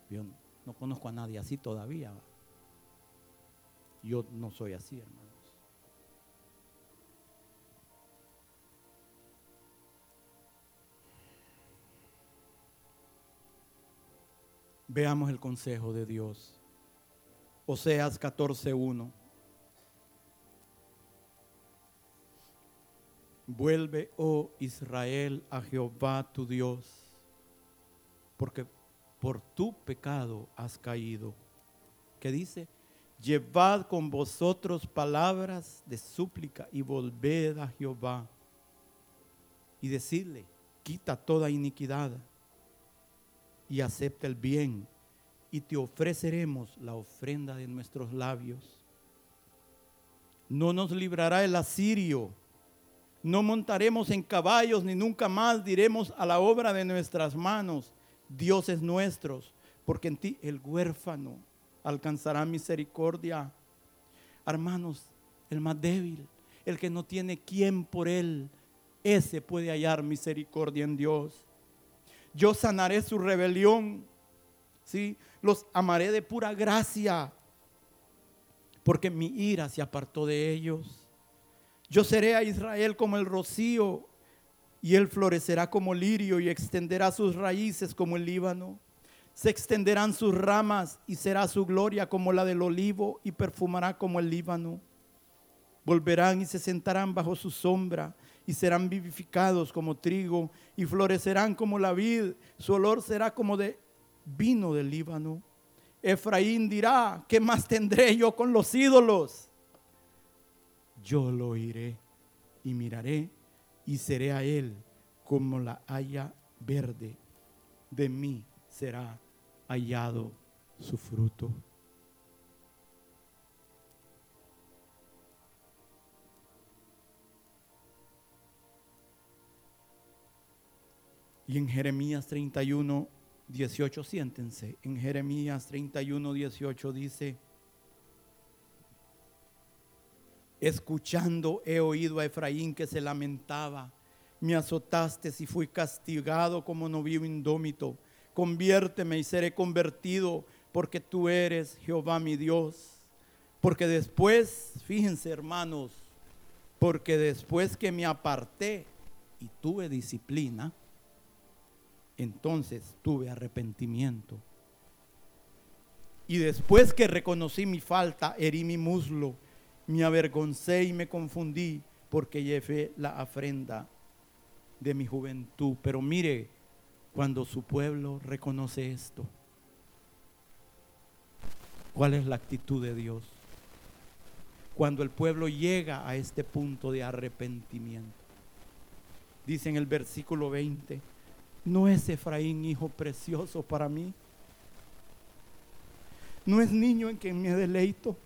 Yo no conozco a nadie así todavía. Yo no soy así, hermanos. Veamos el consejo de Dios. Oseas 14:1. Vuelve, oh Israel, a Jehová tu Dios, porque por tu pecado has caído. ¿Qué dice? Llevad con vosotros palabras de súplica y volved a Jehová y decidle, quita toda iniquidad y acepta el bien y te ofreceremos la ofrenda de nuestros labios. No nos librará el asirio, no montaremos en caballos ni nunca más diremos a la obra de nuestras manos, dioses nuestros, porque en ti el huérfano alcanzará misericordia. Hermanos, el más débil, el que no tiene quien por él, ese puede hallar misericordia en Dios. Yo sanaré su rebelión, ¿sí? Los amaré de pura gracia, porque mi ira se apartó de ellos. Yo seré a Israel como el rocío, y él florecerá como lirio y extenderá sus raíces como el Líbano se extenderán sus ramas y será su gloria como la del olivo y perfumará como el Líbano. Volverán y se sentarán bajo su sombra y serán vivificados como trigo y florecerán como la vid. Su olor será como de vino del Líbano. Efraín dirá, ¿qué más tendré yo con los ídolos? Yo lo oiré y miraré y seré a él como la haya verde de mí será hallado su fruto. Y en Jeremías 31, 18, siéntense, en Jeremías 31, 18 dice, escuchando he oído a Efraín que se lamentaba, me azotaste y fui castigado como novio indómito conviérteme y seré convertido, porque tú eres Jehová mi Dios. Porque después, fíjense hermanos, porque después que me aparté y tuve disciplina, entonces tuve arrepentimiento. Y después que reconocí mi falta, herí mi muslo, me avergoncé y me confundí porque llevé la afrenda de mi juventud. Pero mire, cuando su pueblo reconoce esto? ¿Cuál es la actitud de Dios? Cuando el pueblo llega a este punto de arrepentimiento. Dice en el versículo 20, ¿no es Efraín hijo precioso para mí? ¿No es niño en quien me deleito?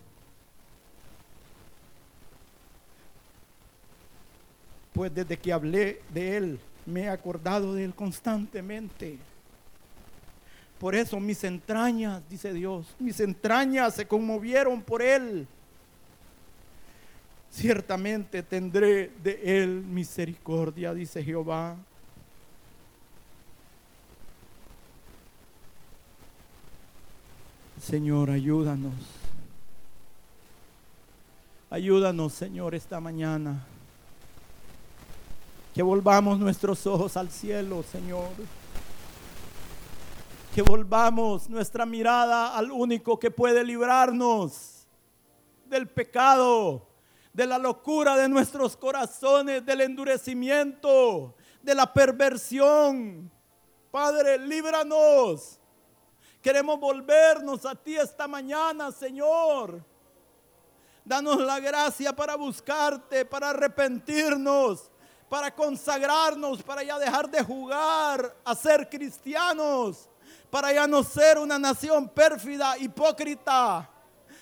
Pues desde que hablé de él, me he acordado de Él constantemente. Por eso mis entrañas, dice Dios, mis entrañas se conmovieron por Él. Ciertamente tendré de Él misericordia, dice Jehová. Señor, ayúdanos. Ayúdanos, Señor, esta mañana. Que volvamos nuestros ojos al cielo, Señor. Que volvamos nuestra mirada al único que puede librarnos del pecado, de la locura de nuestros corazones, del endurecimiento, de la perversión. Padre, líbranos. Queremos volvernos a ti esta mañana, Señor. Danos la gracia para buscarte, para arrepentirnos, para consagrarnos, para ya dejar de jugar a ser cristianos, para ya no ser una nación pérfida, hipócrita,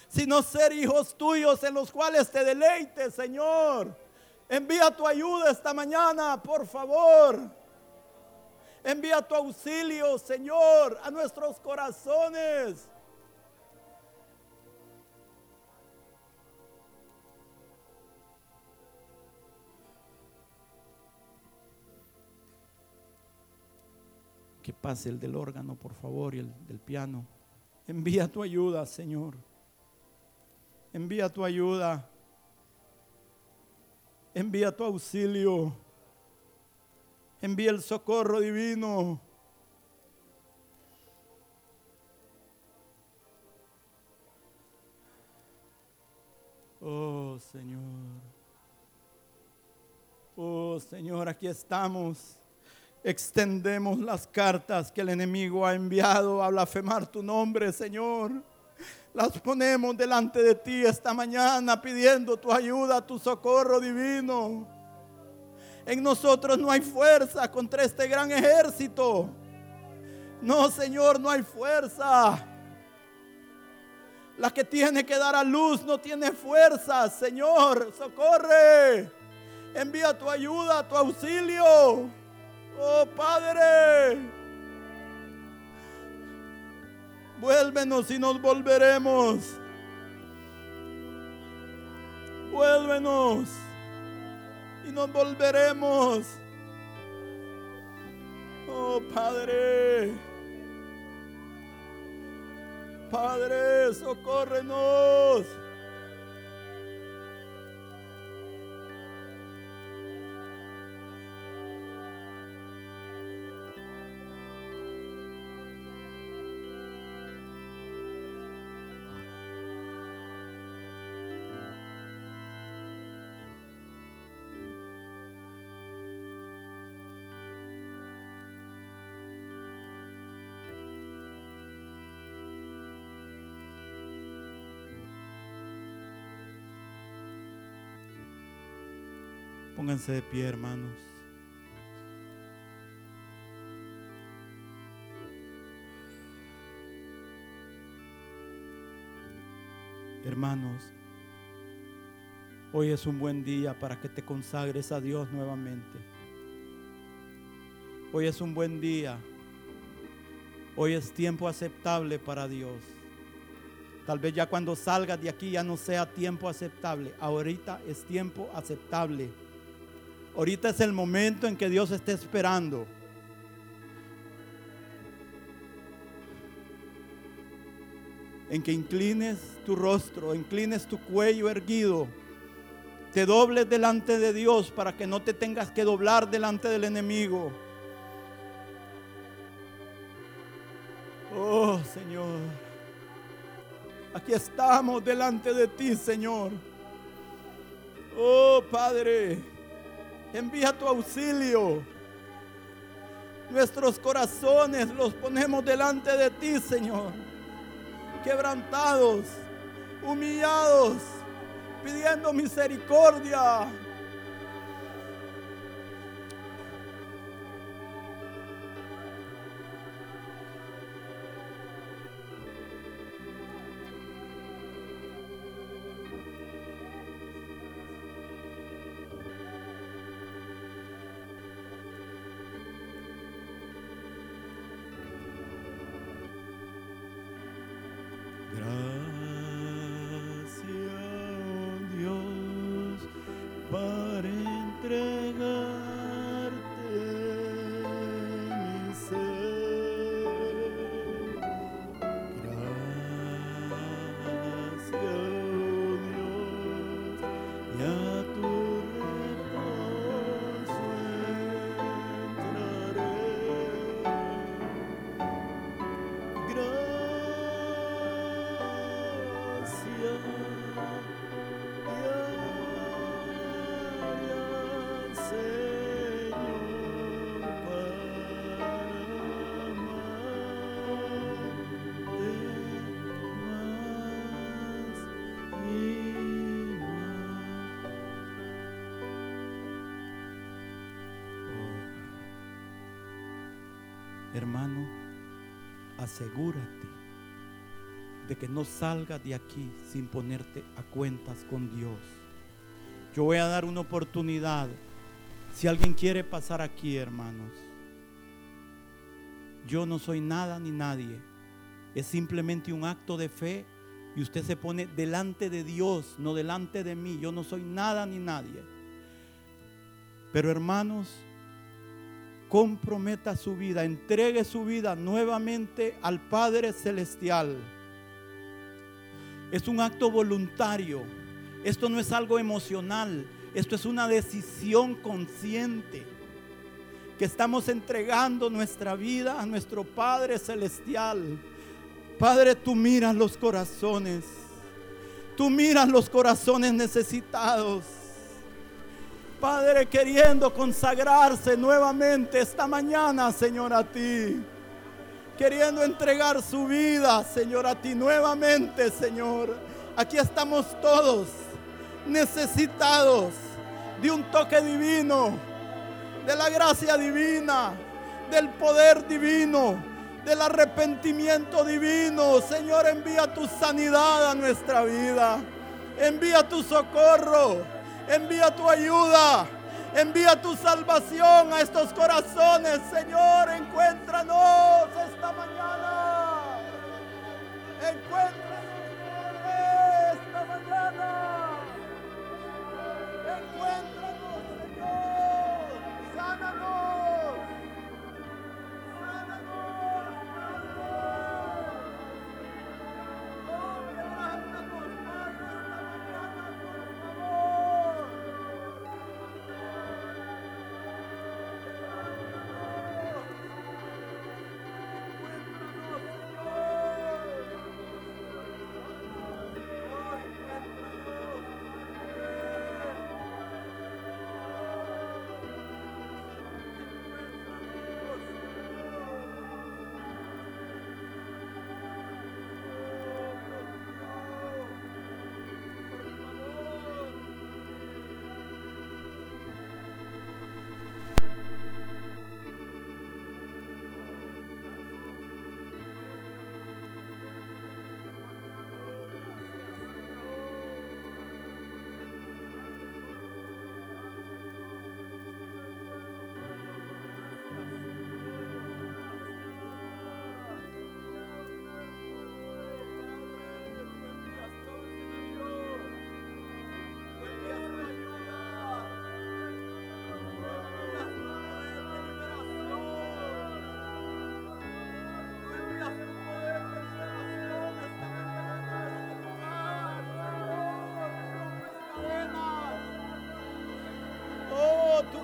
sino ser hijos tuyos en los cuales te deleites, Señor. Envía tu ayuda esta mañana, por favor. Envía tu auxilio, Señor, a nuestros corazones. Que pase el del órgano, por favor, y el del piano. Envía tu ayuda, Señor. Envía tu ayuda. Envía tu auxilio. Envía el socorro divino. Oh Señor. Oh Señor, aquí estamos extendemos las cartas que el enemigo ha enviado a blasfemar tu nombre, Señor. Las ponemos delante de ti esta mañana pidiendo tu ayuda, tu socorro divino. En nosotros no hay fuerza contra este gran ejército. No, Señor, no hay fuerza. La que tiene que dar a luz no tiene fuerza. Señor, socorre. Envía tu ayuda, tu auxilio. Oh Padre, vuélvenos y nos volveremos. Vuélvenos y nos volveremos. Oh Padre, Padre, socórrenos. Pónganse de pie, hermanos. Hermanos, hoy es un buen día para que te consagres a Dios nuevamente. Hoy es un buen día. Hoy es tiempo aceptable para Dios. Tal vez ya cuando salgas de aquí ya no sea tiempo aceptable. Ahorita es tiempo aceptable. Ahorita es el momento en que Dios está esperando. En que inclines tu rostro, inclines tu cuello erguido, te dobles delante de Dios para que no te tengas que doblar delante del enemigo. Oh Señor, aquí estamos delante de ti, Señor. Oh Padre. Envía tu auxilio. Nuestros corazones los ponemos delante de ti, Señor. Quebrantados, humillados, pidiendo misericordia. Hermano, asegúrate de que no salgas de aquí sin ponerte a cuentas con Dios. Yo voy a dar una oportunidad si alguien quiere pasar aquí, hermanos, yo no soy nada ni nadie. Es simplemente un acto de fe y usted se pone delante de Dios, no delante de mí. Yo no soy nada ni nadie. Pero hermanos, comprometa su vida, entregue su vida nuevamente al Padre Celestial. Es un acto voluntario. Esto no es algo emocional. Esto es una decisión consciente. Que estamos entregando nuestra vida a nuestro Padre Celestial. Padre, tú miras los corazones. Tú miras los corazones necesitados. Padre, queriendo consagrarse nuevamente esta mañana, Señor, a ti. Queriendo entregar su vida, Señor, a ti nuevamente, Señor. Aquí estamos todos necesitados de un toque divino, de la gracia divina, del poder divino, del arrepentimiento divino. Señor, envía tu sanidad a nuestra vida. Envía tu socorro envía tu ayuda, envía tu salvación a estos corazones, Señor, encuéntranos esta mañana. Encuéntranos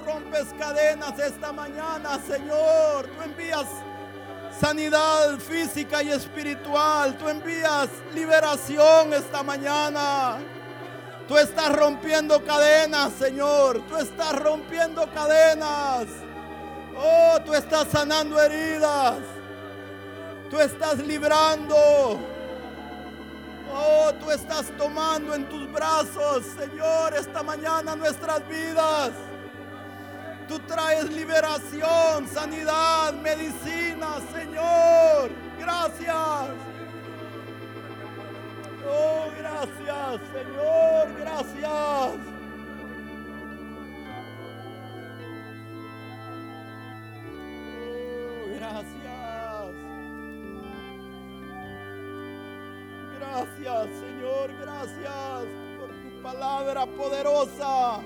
rompes cadenas esta mañana, Señor. Tú envías sanidad física y espiritual. Tú envías liberación esta mañana. Tú estás rompiendo cadenas, Señor. Tú estás rompiendo cadenas. Oh, tú estás sanando heridas. Tú estás librando. Oh, tú estás tomando en tus brazos, Señor, esta mañana nuestras vidas. Tú traes liberación, sanidad, medicina, Señor. Gracias. Oh, gracias, Señor, gracias. Oh, gracias. Gracias, Señor, gracias por tu palabra poderosa.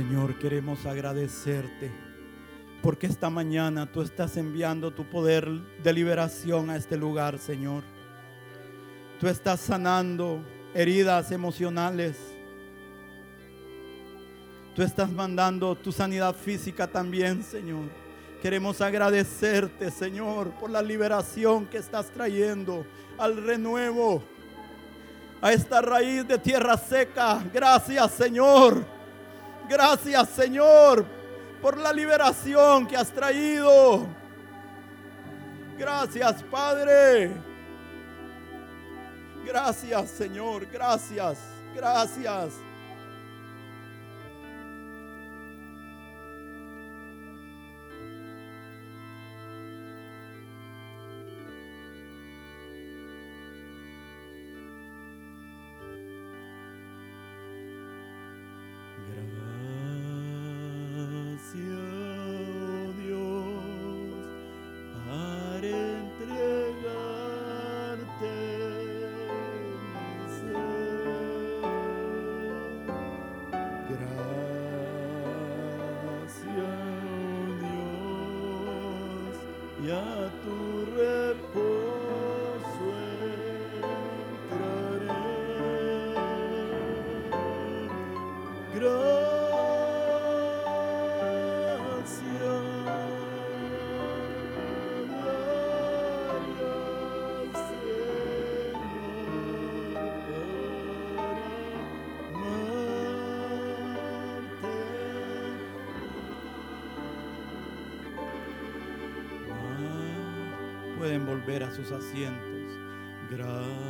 Señor, queremos agradecerte porque esta mañana tú estás enviando tu poder de liberación a este lugar, Señor. Tú estás sanando heridas emocionales. Tú estás mandando tu sanidad física también, Señor. Queremos agradecerte, Señor, por la liberación que estás trayendo al renuevo, a esta raíz de tierra seca. Gracias, Señor. Gracias, Señor, por la liberación que has traído. Gracias, Padre. Gracias, Señor. Gracias. Gracias. Pueden volver a sus asientos. Gracias.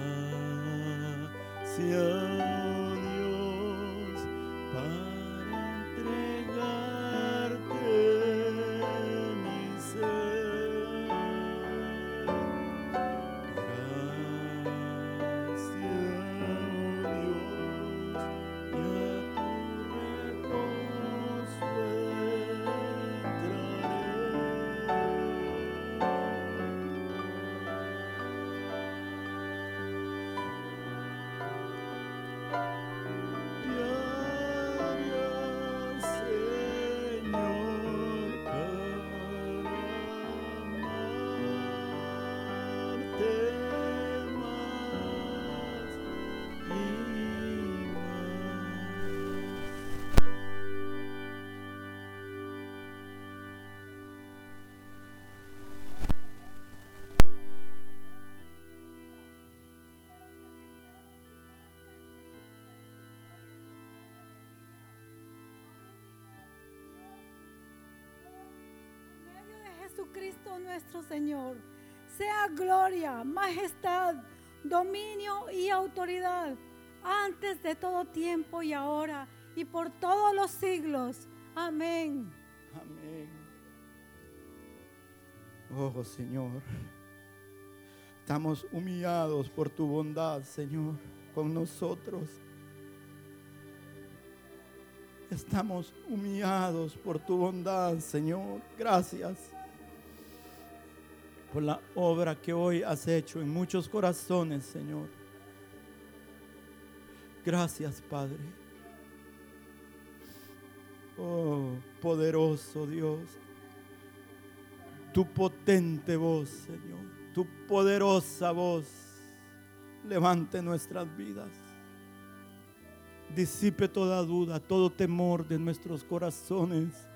Cristo nuestro Señor, sea gloria, majestad, dominio y autoridad antes de todo tiempo y ahora y por todos los siglos. Amén. Amén. Oh Señor, estamos humillados por tu bondad, Señor, con nosotros. Estamos humillados por tu bondad, Señor. Gracias por la obra que hoy has hecho en muchos corazones, Señor. Gracias, Padre. Oh, poderoso Dios. Tu potente voz, Señor. Tu poderosa voz. Levante nuestras vidas. Disipe toda duda, todo temor de nuestros corazones